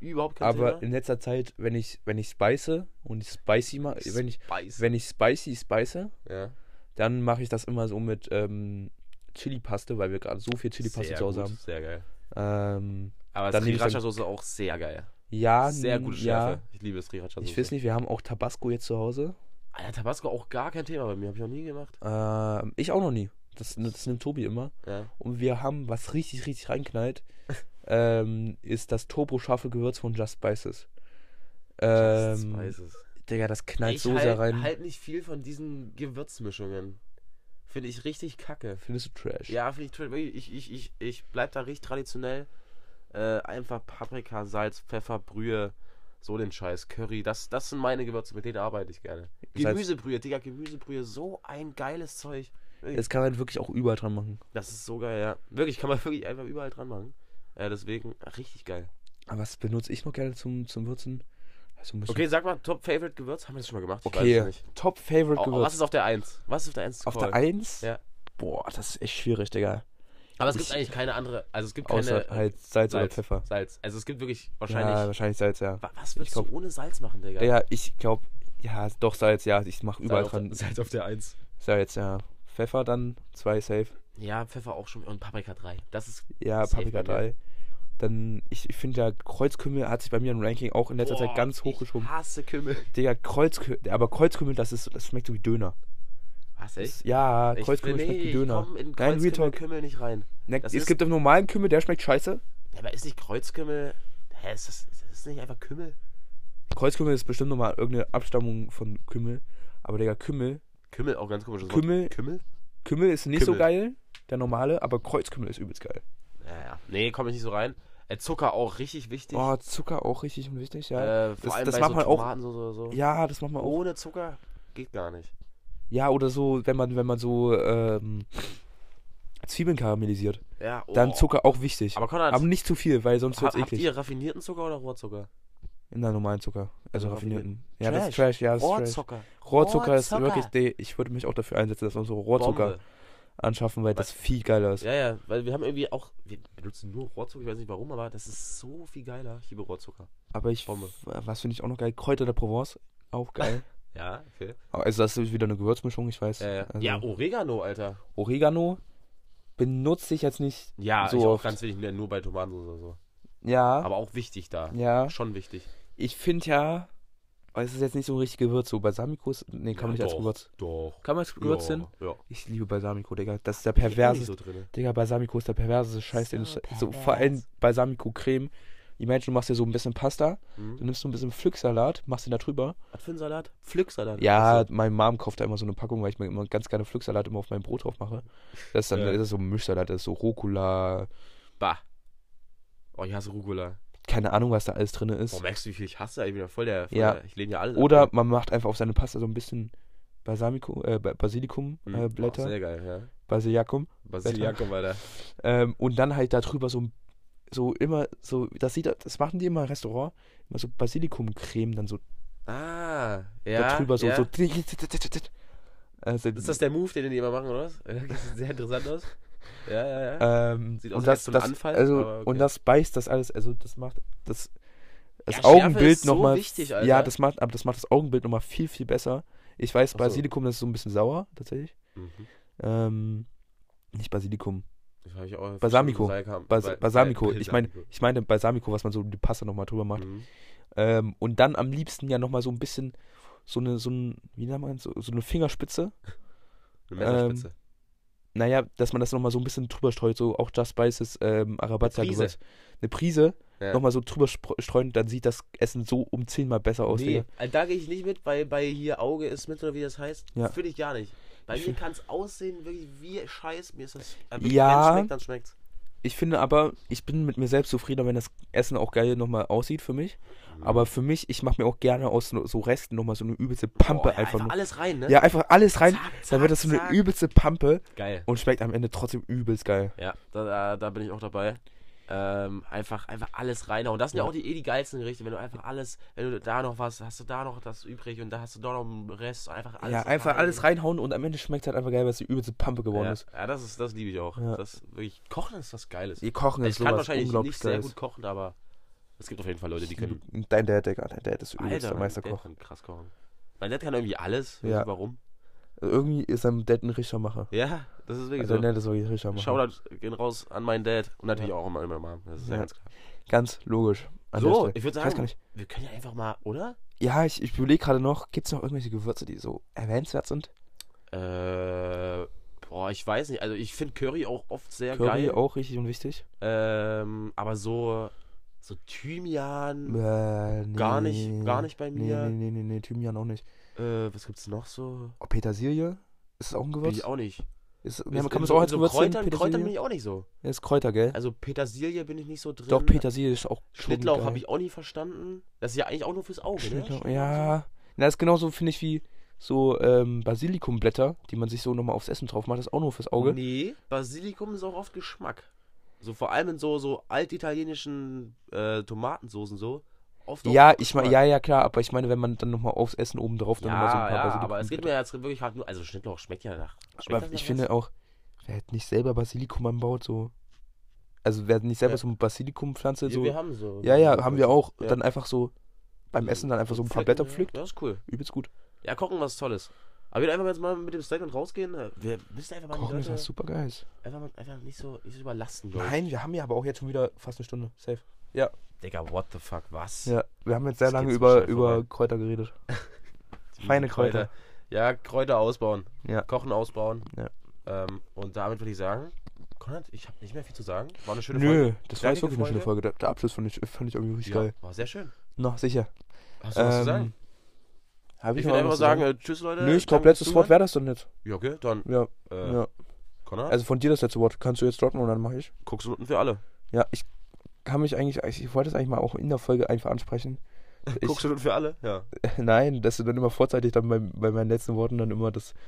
überhaupt kein Aber Thema. in letzter Zeit, wenn ich, wenn ich spice und ich spicy mache, wenn ich, Spice. wenn ich spicy spice, ja. Dann mache ich das immer so mit ähm, Chili-Paste, weil wir gerade so viel Chili-Paste zu Hause gut, haben. Sehr geil. Ähm, Aber Dann Sriracha-Soße auch sehr geil. ja, Sehr gute ja. Schärfe. Ich liebe Sriracha-Soße. Ich weiß nicht, wir haben auch Tabasco jetzt zu Hause. Alter, Tabasco auch gar kein Thema bei mir. Habe ich noch nie gemacht. Ähm, ich auch noch nie. Das, das nimmt Tobi immer. Ja. Und wir haben, was richtig, richtig reinknallt, ähm, ist das turbo-scharfe Gewürz von Just Spices. Just Ähm, Spices. Digga, das knallt Ich so sehr halt, rein. halt nicht viel von diesen Gewürzmischungen. Finde ich richtig kacke. Findest du Trash? Ja, finde ich. Wirklich, Ich, ich, ich, ich bleib da richtig traditionell. Äh, einfach Paprika, Salz, Pfeffer, Brühe, so den Scheiß, Curry. Das, das sind meine Gewürze, mit denen arbeite ich gerne. Gemüsebrühe, Digga, Gemüsebrühe, so ein geiles Zeug. Das kann man wirklich auch überall dran machen. Das ist so geil, ja. Wirklich, kann man wirklich einfach überall dran machen. Äh, deswegen, richtig geil. Aber was benutze ich noch gerne zum, zum Würzen? Also Okay, sag mal, Top Favorite Gewürz. Haben wir das schon mal gemacht? Ich okay. Top Favorite Oh, Gewürz. was ist auf der 1? Was ist auf der 1 zu auf der 1? Ja. Boah, das ist echt schwierig, Digga. Aber es gibt Ich- eigentlich keine andere. Also es gibt keine. Außer halt Salz, oder Salz. Pfeffer. Salz. Also es gibt wirklich wahrscheinlich. Ja, wahrscheinlich Salz, ja. Wa- Was würdest glaub- du ohne Salz machen, Digga? Ja, ich glaube, ja, doch Salz, ja. Ich mache überall dran. Der, Salz auf der 1. Salz, ja. Pfeffer dann, zwei safe. Ja, Pfeffer auch schon. Und Paprika 3. Das ist. Ja, Paprika bei mir. 3. Dann, ich, ich finde ja, Kreuzkümmel hat sich bei mir im Ranking auch in letzter Zeit Boah, ganz hochgeschoben. Ich hasse Kümmel. Digga, Kreuzkümmel, aber Kreuzkümmel, das ist, das schmeckt so wie Döner. Was, echt? Das, ja, Ich- Kreuzkümmel nee, schmeckt wie ich Döner. komm in Nein, Real Talk. Kümmel nicht rein. Ne, es ist- gibt einen normalen Kümmel, der schmeckt scheiße. Aber ist nicht Kreuzkümmel. Hä, ist das, ist das nicht einfach Kümmel? Kreuzkümmel ist bestimmt nochmal irgendeine Abstammung von Kümmel. Aber Digga, Kümmel, Kümmel, auch ganz komisches Kümmel- Wort. Kümmel? Kümmel ist nicht so Kümmel. geil, der normale, aber Kreuzkümmel ist übelst geil. Ja, ja. Nee, komme ich nicht so rein. Äh, Zucker auch richtig wichtig. Oh, Zucker auch richtig und wichtig, ja. äh, vor das- allem das bei macht so man auch- Tomatensoße oder so. Ja, das macht man auch. Ohne Zucker geht gar nicht. Ja, oder so, wenn man, wenn man so ähm, Zwiebeln karamellisiert. Ja, oh. Dann Zucker auch wichtig. Aber Konrad, Aber nicht zu viel, weil sonst ha wird's habt eklig. ihr raffinierten Zucker oder Rohrzucker? Der normalen Zucker. Also Also raffinierten. Ja, das ist Trash. Ja, das ist Trash. Rohrzucker. Rohrzucker ist Rohrzucker. wirklich, ich würde mich auch dafür einsetzen, dass so Rohrzucker Bombe. Anschaffen, weil das viel geiler ist. Ja, ja, weil wir haben irgendwie auch, wir benutzen nur Rohrzucker, ich weiß nicht warum, aber das ist so viel geiler. Ich liebe Rohrzucker. Aber ich, Bombe. was finde ich auch noch geil? Kräuter der Provence, auch geil. Ja, okay. also das ist wieder eine Gewürzmischung, ich weiß. Äh, also, ja, Oregano, Alter. Oregano benutze ich jetzt nicht Ja, so ich auch oft. ganz wenig, nur bei Tomatensoße oder so. Ja, Aber auch wichtig da. ja. Schon wichtig. Ich finde ja, aber es ist jetzt nicht so ein richtig Gewürz. So Balsamico ist, nee, kann man nicht Ja, als doch, Gewürz. Doch. Kann man als Gewürz ja, hin? Ja. Ich liebe Balsamico, Digga. Das ist der nicht perverse. so drin. Digga, Balsamico ist der perverse Scheiß. den So ich- So, vor allem Balsamico-Creme. Imagine, du machst dir so ein bisschen Pasta, Hm? du nimmst so ein bisschen Pflücksalat, machst den da drüber. Was für ein Salat? Pflücksalat. Ja, Also, meine Mom kauft da immer so eine Packung, weil ich mir immer ganz gerne Pflücksalat immer auf mein Brot drauf mache. Das ist dann Ja. das ist so ein Mischsalat, das ist so Rucola, bah. Oh, ich hasse Rucola. Keine Ahnung, was da alles drin Boah, ist. merkst du, wie viel ich hasse? Ich bin ja voll der. Voll Ja. Der, ich lehne ja alles Oder ab. man macht einfach auf seine Pasta so ein bisschen Balsamico, äh, Ba- Basilikum, Hm. äh, Blätter, sehr geil, ja. Basiliakum. Basiliakum, Alter. Ähm, und dann halt da drüber so, so immer so, das sieht, das machen die immer im Restaurant, immer so Basilikumcreme dann so Ah, ja. da drüber so, ja. so. Also, Ist das der Move, den die immer machen, oder was? Das sieht sehr interessant aus. Ja, ja, ja. ähm, Sieht aus, und das, einen das Anfall, also okay. und das beißt das alles, also das macht das das Ja, Augenbild so nochmal wichtig, Alter. ja, das macht aber das macht das Augenbild nochmal viel viel besser. Ich weiß so. Basilikum, das ist so ein bisschen sauer tatsächlich. Mhm. Ähm, nicht Basilikum, ich auch Balsamico. Bas Balsamico. Ich meine, ich meine Balsamico, was man so die Pasta nochmal drüber macht. Mhm. Ähm, und dann am liebsten ja nochmal so ein bisschen so eine, so ein, wie nennt man so, so eine Fingerspitze. Eine Messerspitze. Naja, dass man das nochmal so ein bisschen drüber streut, so auch Just Spices, ähm, Arabiata Eine Prise. Eine Prise, Ja. nochmal so drüber streuen, dann sieht das Essen so um zehnmal besser aus, nee, Digga. also da gehe ich nicht mit, weil bei hier Auge ist mit oder wie das heißt. Ja. Finde ich gar nicht. Bei Ich mir kann es aussehen wirklich wie Scheiß. Mir ist das. äh, Ja. Wenn es schmeckt, dann schmeckt's. Ich finde aber, ich bin mit mir selbst zufriedener, wenn das Essen auch geil nochmal aussieht für mich. Mhm. Aber für mich, ich mache mir auch gerne aus so, Resten nochmal so eine übelste Pampe Boah, ja, einfach, einfach nur. alles rein, ne? Ja, einfach alles rein, Zack, dann wird das so eine zack, übelste Pampe Geil. und schmeckt am Ende trotzdem übelst geil. Ja, da, da, da bin ich auch dabei. Ähm, einfach, einfach alles reinhauen. Das sind ja. Ja. auch die eh die geilsten Gerichte, wenn du einfach alles, wenn du da noch was, hast du da noch das übrig und da hast du da noch einen Rest, einfach alles ja, einfach rein. alles reinhauen und am Ende schmeckt es halt einfach geil, weil es die übelste Pampe geworden ja, ist. Ja, das ist, das liebe ich auch. Ja. Das wirklich, Kochen ist was Geiles. Die kochen ich ist kann sowas wahrscheinlich nicht sehr Geiles. gut kochen, aber es gibt auf jeden Fall Leute, die können. Dein Dad, Digga, dein Dad ist übelst der mein Dad Meisterkoch. kann krass kochen. Mein Dad kann irgendwie alles, Ja. warum. Also irgendwie ist sein Dad ein richtiger Macher. Ja, das ist wirklich Also, so. ne, das ist wirklich ein richtiger Macher. Shoutout gehen raus an meinen Dad und natürlich Ja. auch an meine Mom. Das ist ja, Ja. ganz klar. Ganz logisch. So, ich würde sagen, nicht. wir können ja einfach mal, oder? Ja, ich, ich überlege gerade noch, gibt es noch irgendwelche Gewürze, die so erwähnenswert sind? Äh, boah, ich weiß nicht. Also ich finde Curry auch oft sehr Curry geil. auch richtig und wichtig. Ähm, aber so, so Thymian, Äh, nee, Gar nicht- gar nicht bei nee, mir. Nee, nee, nee, nee, Thymian auch nicht. Äh, was gibt's noch so? Oh, Petersilie? Ist das auch ein Bin Gewürz? ich auch nicht. Ist, ja, man kann es so- auch als so Gewürz Kräutern, Kräutern bin ich auch nicht so. Ja, ist Kräuter, gell? Also Petersilie bin ich nicht so drin. Doch, Petersilie ist auch Schnittlauch habe ich auch nie verstanden. Das ist ja eigentlich auch nur fürs Auge, ne? Schnittlauch, ja. Na, das ist genauso, finde ich, wie so ähm, Basilikumblätter, die man sich so nochmal aufs Essen drauf macht. Das ist auch nur fürs Auge. Nee, Basilikum ist auch oft Geschmack. So vor allem in so, so altitalienischen äh, Tomatensoßen so. Oft Ja, ich meine, ja, ja, klar, aber ich meine, wenn man dann nochmal aufs Essen oben drauf dann Ja, nochmal so ein paar ja, Basilikum. aber es geht mir jetzt wirklich halt nur, also Schnittlauch schmeckt ja nach. Schmeckt Aber nach ich finde auch, wer halt nicht selber Basilikum anbaut, so. Also wer nicht selber Ja. so eine Basilikumpflanze, Ja, so. wir haben so. Ja, ja, haben wir auch. Ja. Dann einfach so beim Essen dann einfach so ein paar Blätter pflückt. Ja, das ist cool. Übelst gut. Ja, kochen was Tolles. Aber wir einfach jetzt mal mit dem Statement rausgehen. äh, Wir müssen einfach mal Kochen die ist was super Geiles. einfach, mal, einfach nicht, so, nicht so überlasten. Nein, wir haben ja aber auch jetzt schon wieder fast eine Stunde. Safe. Digga, what the fuck, was? Ja, wir haben jetzt sehr Das lange über, über vorbei. Kräuter geredet. Feine Kräuter. Ja, Kräuter ausbauen. Ja. Kochen ausbauen. Ja. Ähm, und damit würde ich sagen, Konrad, ich habe nicht mehr viel zu sagen. War eine schöne Nö, Folge. das war jetzt wirklich eine schöne Folge. Folge. Der, der Abschluss fand ich, fand ich irgendwie richtig Ja, geil. war sehr schön. Na, sicher. Hast du was zu Ähm, sagen? Hab Ich noch würde einfach zu sagen, äh, tschüss Leute. Nö, ich glaube, letztes Wort wäre das dann jetzt. Ja, okay, dann Ja, äh, ja. Konrad, Also von dir das letzte Wort. Kannst du jetzt droppen und dann mache ich. guckst du unten für alle. Ja, ich kann mich eigentlich, ich wollte es eigentlich mal auch in der Folge einfach ansprechen. Guckst du unten für alle? Ja. nein, dass du dann immer vorzeitig dann bei, bei meinen letzten Worten dann immer das